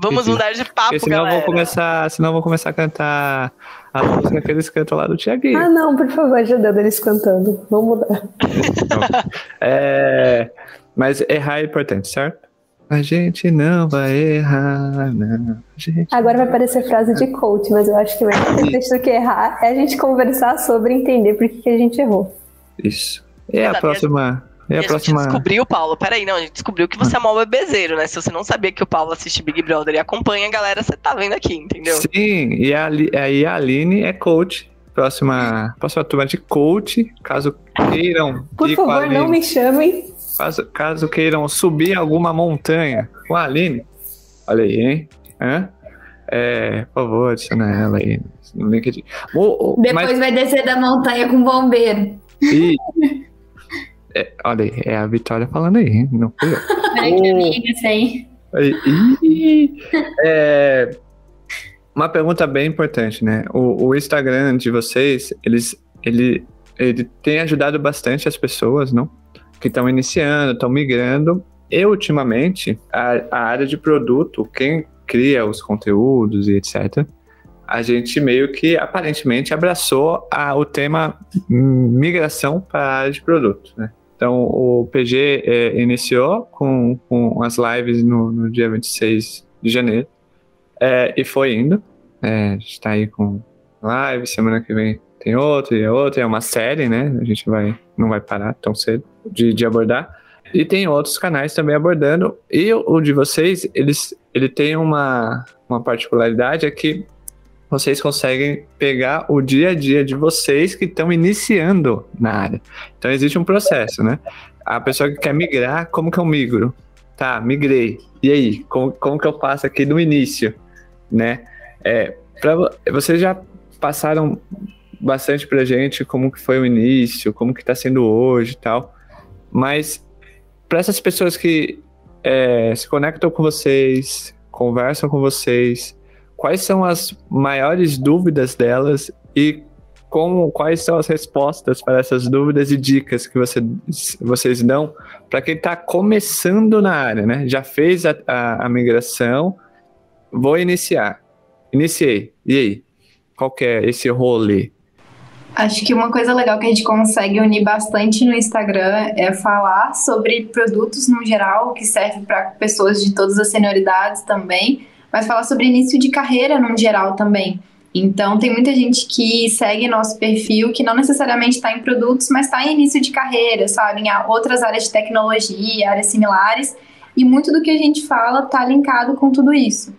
Vamos Enfim. mudar de papo, Porque senão galera. Vou começar, senão vou começar a cantar a música que eles cantam lá do Tiaguinho. Ah, não, por favor, ajudando eles cantando. Vamos mudar. é, mas errar é importante, certo? A gente não vai errar, não. Agora vai parecer frase de coach, mas eu acho que mais importante do que errar é a gente conversar sobre entender por que, que a gente errou. Isso. E a próxima, e a, a próxima... gente descobriu, Paulo, peraí, não, a gente descobriu que você é mal bebezeiro, né? Se você não sabia que o Paulo assiste Big Brother e acompanha a galera, você tá vendo aqui, entendeu? Sim, e aí a, a Aline é coach. Próxima, próxima turma de coach, caso queiram. Por favor, não me chamem. Caso, caso queiram subir alguma montanha com a Aline, olha aí, hein? Hã? É, por favor, adiciona ela aí no LinkedIn. Depois mas... vai descer da montanha com bombeiro. E, é, olha aí, é a Vitória falando aí, não fui eu. Peraí que amiga, isso aí. É, uma pergunta bem importante, né? O, o, Instagram de vocês, eles, ele, ele tem ajudado bastante as pessoas, não? Que estão iniciando, estão migrando. E, ultimamente, a, a área de produto, quem cria os conteúdos e etc., a gente meio que aparentemente abraçou a, o tema migração para a área de produto, né? Então, o PG é, iniciou com, com as lives no, no dia 26 de janeiro é, e foi indo. É, a gente está aí com live, semana que vem tem outra e outra, é uma série, né? A gente vai, não vai parar tão cedo de, de abordar. E tem outros canais também abordando. E o de vocês, eles, ele tem uma, uma particularidade, é que vocês conseguem pegar o dia a dia de vocês que estão iniciando na área. Então existe um processo, né? A pessoa que quer migrar, como que eu migro? Tá, migrei. E aí, como, como que eu passo aqui no início, né? É, pra, vocês já passaram bastante pra gente como que foi o início, como que tá sendo hoje e tal. Mas para essas pessoas que é, se conectam com vocês, conversam com vocês, quais são as maiores dúvidas delas e como, quais são as respostas para essas dúvidas e dicas que você, vocês dão para quem está começando na área, né? Já fez a, a, a, migração, vou iniciar. Iniciei. E aí? Qual é esse rolê? Acho que uma coisa legal que a gente consegue unir bastante no Instagram é falar sobre produtos no geral, que serve para pessoas de todas as senioridades também, mas falar sobre início de carreira no geral também. Então, tem muita gente que segue nosso perfil que não necessariamente está em produtos, mas está em início de carreira, sabe? Em outras áreas de tecnologia, áreas similares. E muito do que a gente fala está linkado com tudo isso.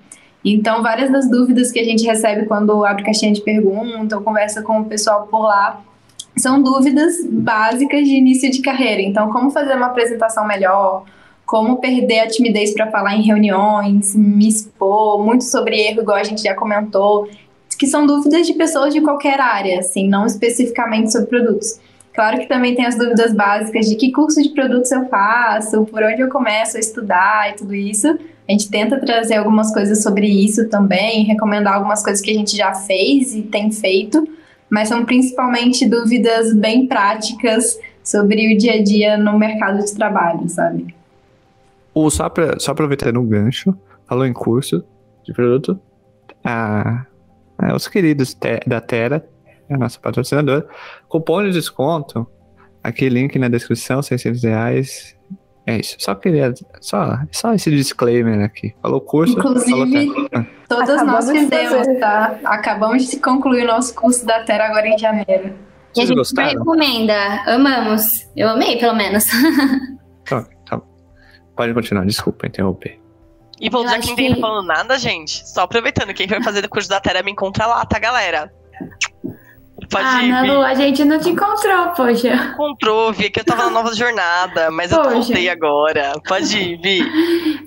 Então, várias das dúvidas que a gente recebe quando abre caixinha de pergunta ou conversa com o pessoal por lá são dúvidas básicas de início de carreira. Então, como fazer uma apresentação melhor? Como perder a timidez para falar em reuniões, me expor, muito sobre erro, igual a gente já comentou que são dúvidas de pessoas de qualquer área, assim, não especificamente sobre produtos. Claro que também tem as dúvidas básicas de que curso de produtos eu faço, por onde eu começo a estudar e tudo isso. A gente tenta trazer algumas coisas sobre isso também, recomendar algumas coisas que a gente já fez e tem feito, mas são principalmente dúvidas bem práticas sobre o dia a dia no mercado de trabalho, sabe? Ou só, pra, só aproveitando o gancho, falou em curso de produto, a, é, os queridos te, da Terra, a nossa patrocinadora. Cupom de desconto, aqui link na descrição, 600 reais. É isso, só queria, só, só esse disclaimer aqui. Falou curso, Inclusive, falou todos Acabamos nós fizemos, tá? Acabamos de concluir o nosso curso da Terra agora em janeiro. E a gente gostaram? recomenda, amamos. Eu amei, pelo menos. tá. Pode continuar, desculpa interromper. E vou dizer que ninguém tá falando nada, gente. Só aproveitando, quem foi fazer o curso da Terra me encontra lá, tá, galera? Pode ah, ir, Nalu, a gente não te encontrou, poxa. Encontrou, vi que eu tava na nova jornada, mas poxa. eu voltei agora. Pode ir, Vi.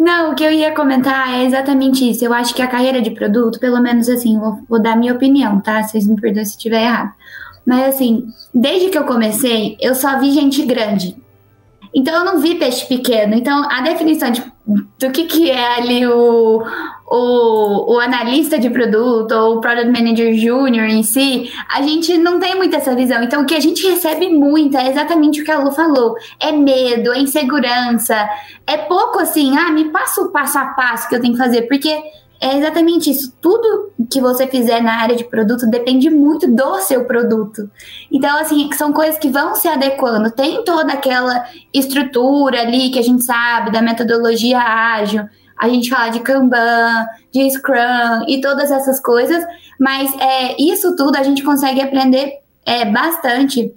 Não, o que eu ia comentar é exatamente isso. Eu acho que a carreira de produto, pelo menos assim, vou, vou dar minha opinião, tá? Vocês me perdoem se estiver errado. Mas assim, desde que eu comecei, eu só vi gente grande. Então eu não vi peixe pequeno. Então a definição de, do que, que é ali o, o, o analista de produto ou o product manager júnior em si, a gente não tem muito essa visão. Então o que a gente recebe muito é exatamente o que a Lu falou: é medo, é insegurança, é pouco assim, ah, me passa o passo a passo que eu tenho que fazer, porque é exatamente isso. Tudo que você fizer na área de produto depende muito do seu produto. Então, assim, são coisas que vão se adequando. Tem toda aquela estrutura ali que a gente sabe da metodologia ágil. A gente fala de Kanban, de Scrum e todas essas coisas, mas é, isso tudo a gente consegue aprender é, bastante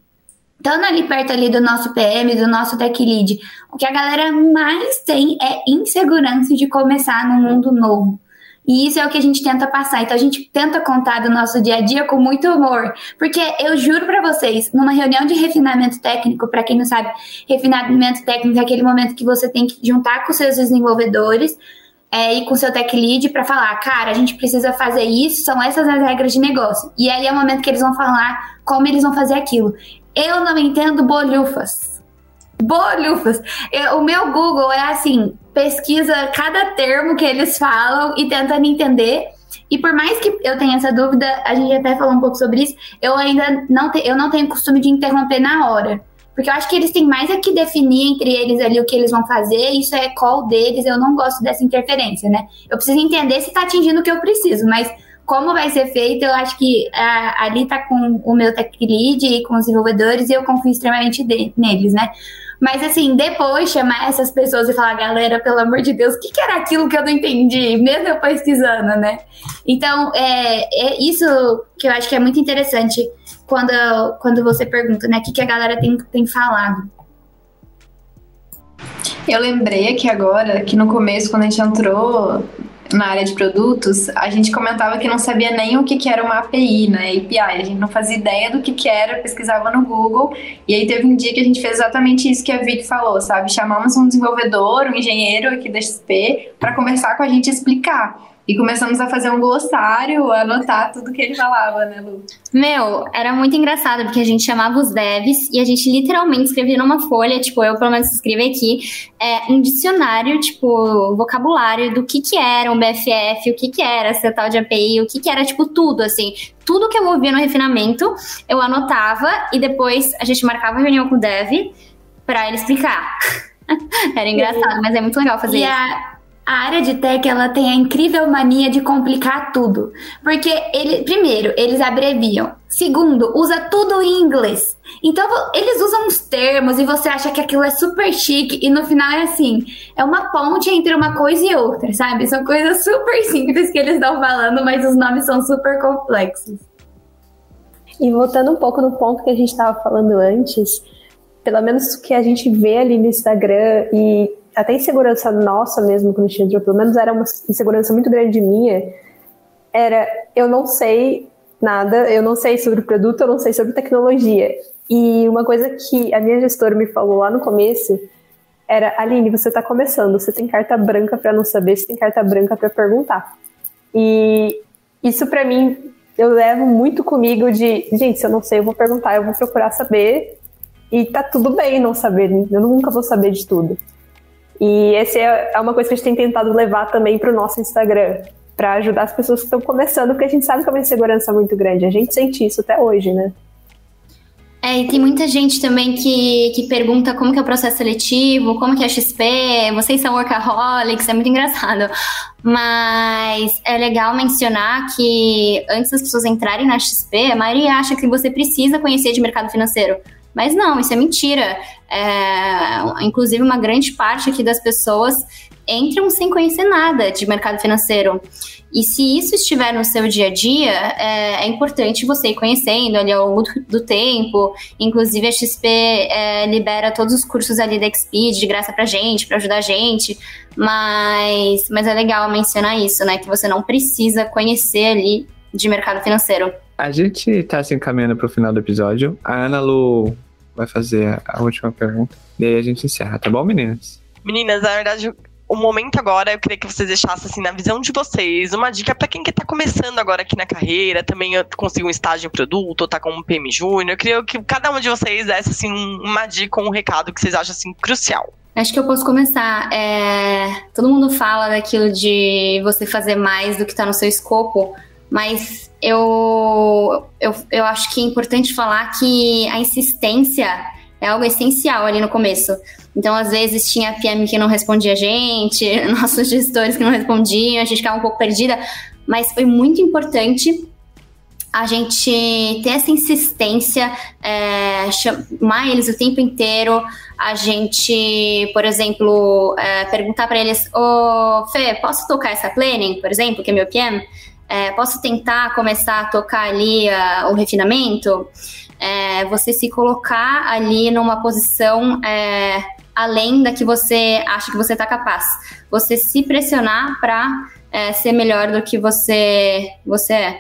estando ali perto ali do nosso PM, do nosso tech lead, o que a galera mais tem é insegurança de começar num mundo novo. E isso é o que a gente tenta passar. Então a gente tenta contar do nosso dia a dia com muito humor, porque eu juro para vocês, numa reunião de refinamento técnico, para quem não sabe, refinamento técnico é aquele momento que você tem que juntar com seus desenvolvedores é, e com seu tech lead para falar, cara, a gente precisa fazer isso, são essas as regras de negócio. E aí é o momento que eles vão falar como eles vão fazer aquilo. Eu não entendo bolhufas. Bolhufas. O meu Google é assim, pesquisa cada termo que eles falam e tentando entender. E por mais que eu tenha essa dúvida, a gente até falou um pouco sobre isso, eu ainda não, te, eu não tenho costume de interromper na hora. Porque eu acho que eles têm mais é que definir entre eles ali o que eles vão fazer, isso é call deles, eu não gosto dessa interferência, né? Eu preciso entender se tá atingindo o que eu preciso, mas como vai ser feito, eu acho que a, ali tá com o meu tech lead e com os desenvolvedores e eu confio extremamente de, neles, né? Mas assim, depois chamar essas pessoas e falar, galera, pelo amor de Deus, o que, que era aquilo que eu não entendi, mesmo eu pesquisando, né? Então, é, é isso que eu acho que é muito interessante quando, quando você pergunta, né? O que, que a galera tem, tem falado. Eu lembrei aqui agora que no começo, quando a gente entrou na área de produtos, a gente comentava que não sabia nem o que, que era uma API, né? API. A gente não fazia ideia do que, que era, pesquisava no Google. E aí teve um dia que a gente fez exatamente isso que a Vicky falou, sabe? Chamamos um desenvolvedor, um engenheiro aqui da XP, para conversar com a gente e explicar. E começamos a fazer um glossário, a anotar tudo que ele falava, né, Lu? Meu, era muito engraçado, porque a gente chamava os devs e a gente literalmente escrevia numa folha, tipo, eu pelo menos escrevi aqui, é, um dicionário, tipo, vocabulário do que que era um BFF, o que que era essa tal de API, o que que era, tipo, tudo, assim. Tudo que eu ouvia no refinamento, eu anotava e depois a gente marcava reunião com o dev pra ele explicar. era engraçado, mas é muito legal fazer E isso. a, a área de tech, ela tem a incrível mania de complicar tudo. Porque, ele, primeiro, eles abreviam. Segundo, usa tudo em inglês. Então, eles usam uns termos e você acha que aquilo é super chique. E no final é assim, é uma ponte entre uma coisa e outra, sabe? São coisas super simples que eles estão falando, mas os nomes são super complexos. E voltando um pouco no ponto que a gente estava falando antes, pelo menos o que a gente vê ali no Instagram e até insegurança nossa mesmo quando a gente entrou, pelo menos era uma insegurança muito grande minha, era eu não sei nada, eu não sei sobre o produto, eu não sei sobre tecnologia. E uma coisa que a minha gestora me falou lá no começo era, Aline, você está começando, você tem carta branca para não saber, você tem carta branca para perguntar. E isso para mim eu levo muito comigo de, gente, se eu não sei, eu vou perguntar, eu vou procurar saber e tá tudo bem não saber, eu nunca vou saber de tudo. E essa é é uma coisa que a gente tem tentado levar também pro nosso Instagram, para ajudar as pessoas que estão começando, porque a gente sabe que é uma insegurança muito grande, a gente sente isso até hoje, né? É, e tem muita gente também que, que pergunta como que é o processo seletivo, como que é a XP, vocês são workaholics, é muito engraçado. Mas é legal mencionar que antes das pessoas entrarem na XP, a maioria acha que você precisa conhecer de mercado financeiro. Mas não, isso é mentira. É, inclusive, uma grande parte aqui das pessoas entram sem conhecer nada de mercado financeiro. E se isso estiver no seu dia a dia, é, é importante você ir conhecendo ali ao longo do, do tempo. Inclusive, a XP é, libera todos os cursos ali da Xpeed de graça pra gente, pra ajudar a gente. Mas, mas é legal mencionar isso, né? Que você não precisa conhecer ali de mercado financeiro. A gente tá se encaminhando pro final do episódio. A Ana Lu vai fazer a última pergunta. E aí a gente encerra, tá bom, meninas? Meninas, na verdade, o momento agora, eu queria que vocês deixassem, assim, na visão de vocês, uma dica pra quem que tá começando agora aqui na carreira, também conseguiu um estágio em produto, ou tá com um PM Júnior. Eu queria que cada um de vocês desse, assim, uma dica ou um recado que vocês acham, assim, crucial. Acho que eu posso começar. É, todo mundo fala daquilo de você fazer mais do que está no seu escopo, mas eu, eu, eu acho que é importante falar que a insistência é algo essencial ali no começo. Então, às vezes, tinha PM que não respondia a gente, nossos gestores que não respondiam, a gente ficava um pouco perdida, mas foi muito importante a gente ter essa insistência, é, chamar eles o tempo inteiro, a gente, por exemplo, é, perguntar para eles: Ô, oh, Fê, posso tocar essa planning, por exemplo, que é meu PM? É, posso tentar começar a tocar ali uh, o refinamento? É, você se colocar ali numa posição é, além da que você acha que você está capaz. Você se pressionar para é, ser melhor do que você, você é.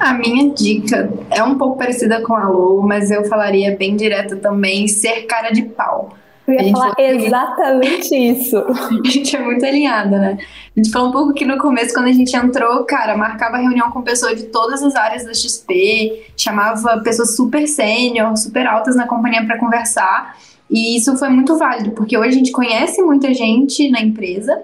A minha dica é um pouco parecida com a Lu, mas eu falaria bem direto também, ser cara de pau. Eu ia falar exatamente isso. A gente é muito alinhada, né? A gente falou um pouco que no começo, quando a gente entrou, cara, marcava reunião com pessoas de todas as áreas da XP, chamava pessoas super sênior, super altas na companhia para conversar. E isso foi muito válido, porque hoje a gente conhece muita gente na empresa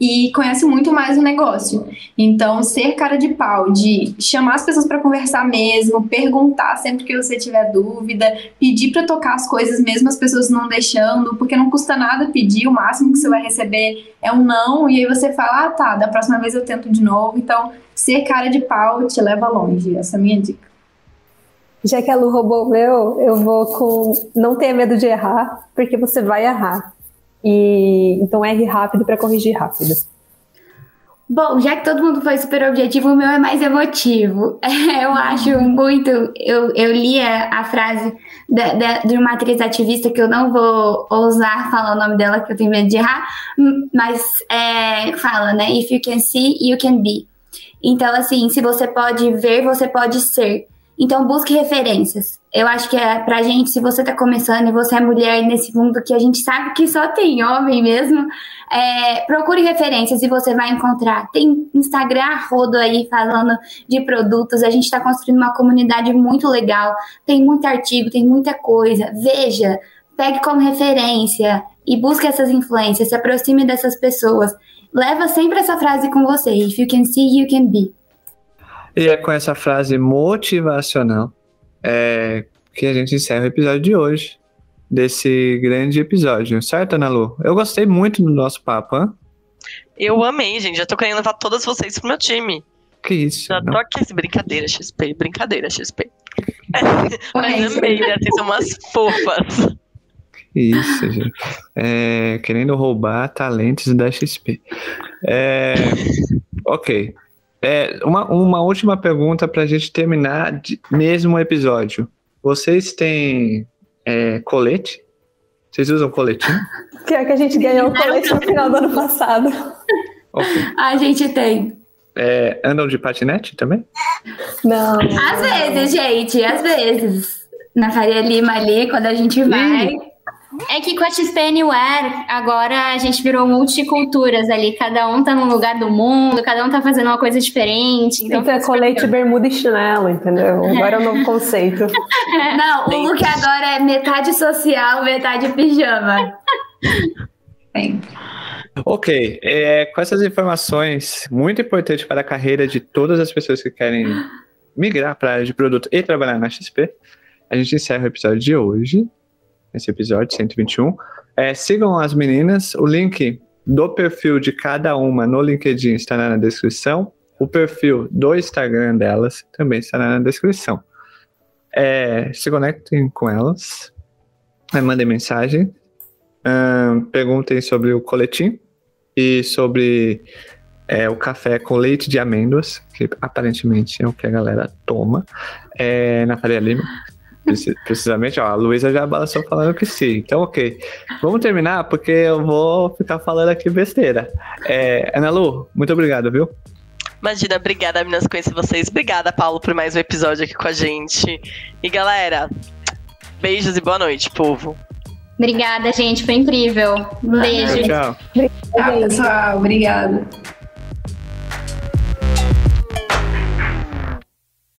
e conhece muito mais o negócio. Então, ser cara de pau, de chamar as pessoas para conversar mesmo, perguntar sempre que você tiver dúvida, pedir para tocar as coisas mesmo as pessoas não deixando, porque não custa nada pedir, o máximo que você vai receber é um não, e aí você fala, ah, tá, da próxima vez eu tento de novo. Então, ser cara de pau te leva longe. Essa é a minha dica. Já que a Lu roubou o meu, eu vou com não tenha medo de errar, porque você vai errar. E então erre rápido para corrigir rápido. Bom, já que todo mundo foi super objetivo, o meu é mais emotivo. Eu acho muito. Eu, eu li a, frase da, de uma atriz ativista que eu não vou ousar falar o nome dela, que eu tenho medo de errar, mas é, fala, né? If you can see, you can be. Então, assim, se você pode ver, você pode ser. Então busque referências. Eu acho que é pra gente, se você tá começando e você é mulher nesse mundo que a gente sabe que só tem homem mesmo, é, procure referências e você vai encontrar. Tem Instagram rodo aí falando de produtos, a gente está construindo uma comunidade muito legal, tem muito artigo, tem muita coisa. Veja, pegue como referência e busque essas influências, se aproxime dessas pessoas. Leva sempre essa frase com você: If you can see, you can be. E é com essa frase motivacional é, que a gente encerra o episódio de hoje, desse grande episódio, certo, Ana Lu? Eu gostei muito do nosso papo, hein? Eu amei, gente. Já tô querendo levar todas vocês pro meu time. Que isso? Já não. tô aqui. Brincadeira, XP. Brincadeira, XP. Mas amei, né? Vocês são umas fofas. Que isso, gente. É, querendo roubar talentos da XP. É, ok. É, uma, uma última pergunta pra gente terminar de, mesmo o episódio. Vocês têm é, colete? Vocês usam coletinho? Que é que a gente ganhou o colete no final do ano passado. Ok. A gente tem. É, andam de patinete também? Não. Às vezes, gente, às vezes. Na Faria Lima ali, quando a gente vai. É que com a XP Anywhere, agora a gente virou multiculturas ali. Cada um tá num lugar do mundo, cada um tá fazendo uma coisa diferente. Então, Então é colete, bermuda e chinelo, entendeu? Agora é o novo conceito. Não, o look agora é metade social, metade pijama. Sempre. Ok, é, com essas informações muito importantes para a carreira de todas as pessoas que querem migrar para a área de produto e trabalhar na XP, a gente encerra o episódio de hoje, esse episódio 121. É, sigam as meninas, o link do perfil de cada uma no LinkedIn estará na descrição, o perfil do Instagram delas também estará na descrição. É, se conectem com elas, é, mandem mensagem, perguntem sobre o coletim e sobre é, o café com leite de amêndoas, que aparentemente é o que a galera toma é, na Faria Lima. Preci- Precisamente, ó, a Luísa já balançou falando que sim. Então, ok. Vamos terminar, porque eu vou ficar falando aqui besteira. É, Ana Lu, muito obrigado, viu? Imagina, obrigada, meninas, conhecer vocês. Obrigada, Paulo, por mais um episódio aqui com a gente. E galera, beijos e boa noite, povo. Obrigada, gente. Foi incrível. Um beijo. Tchau. Tchau, pessoal. Obrigada.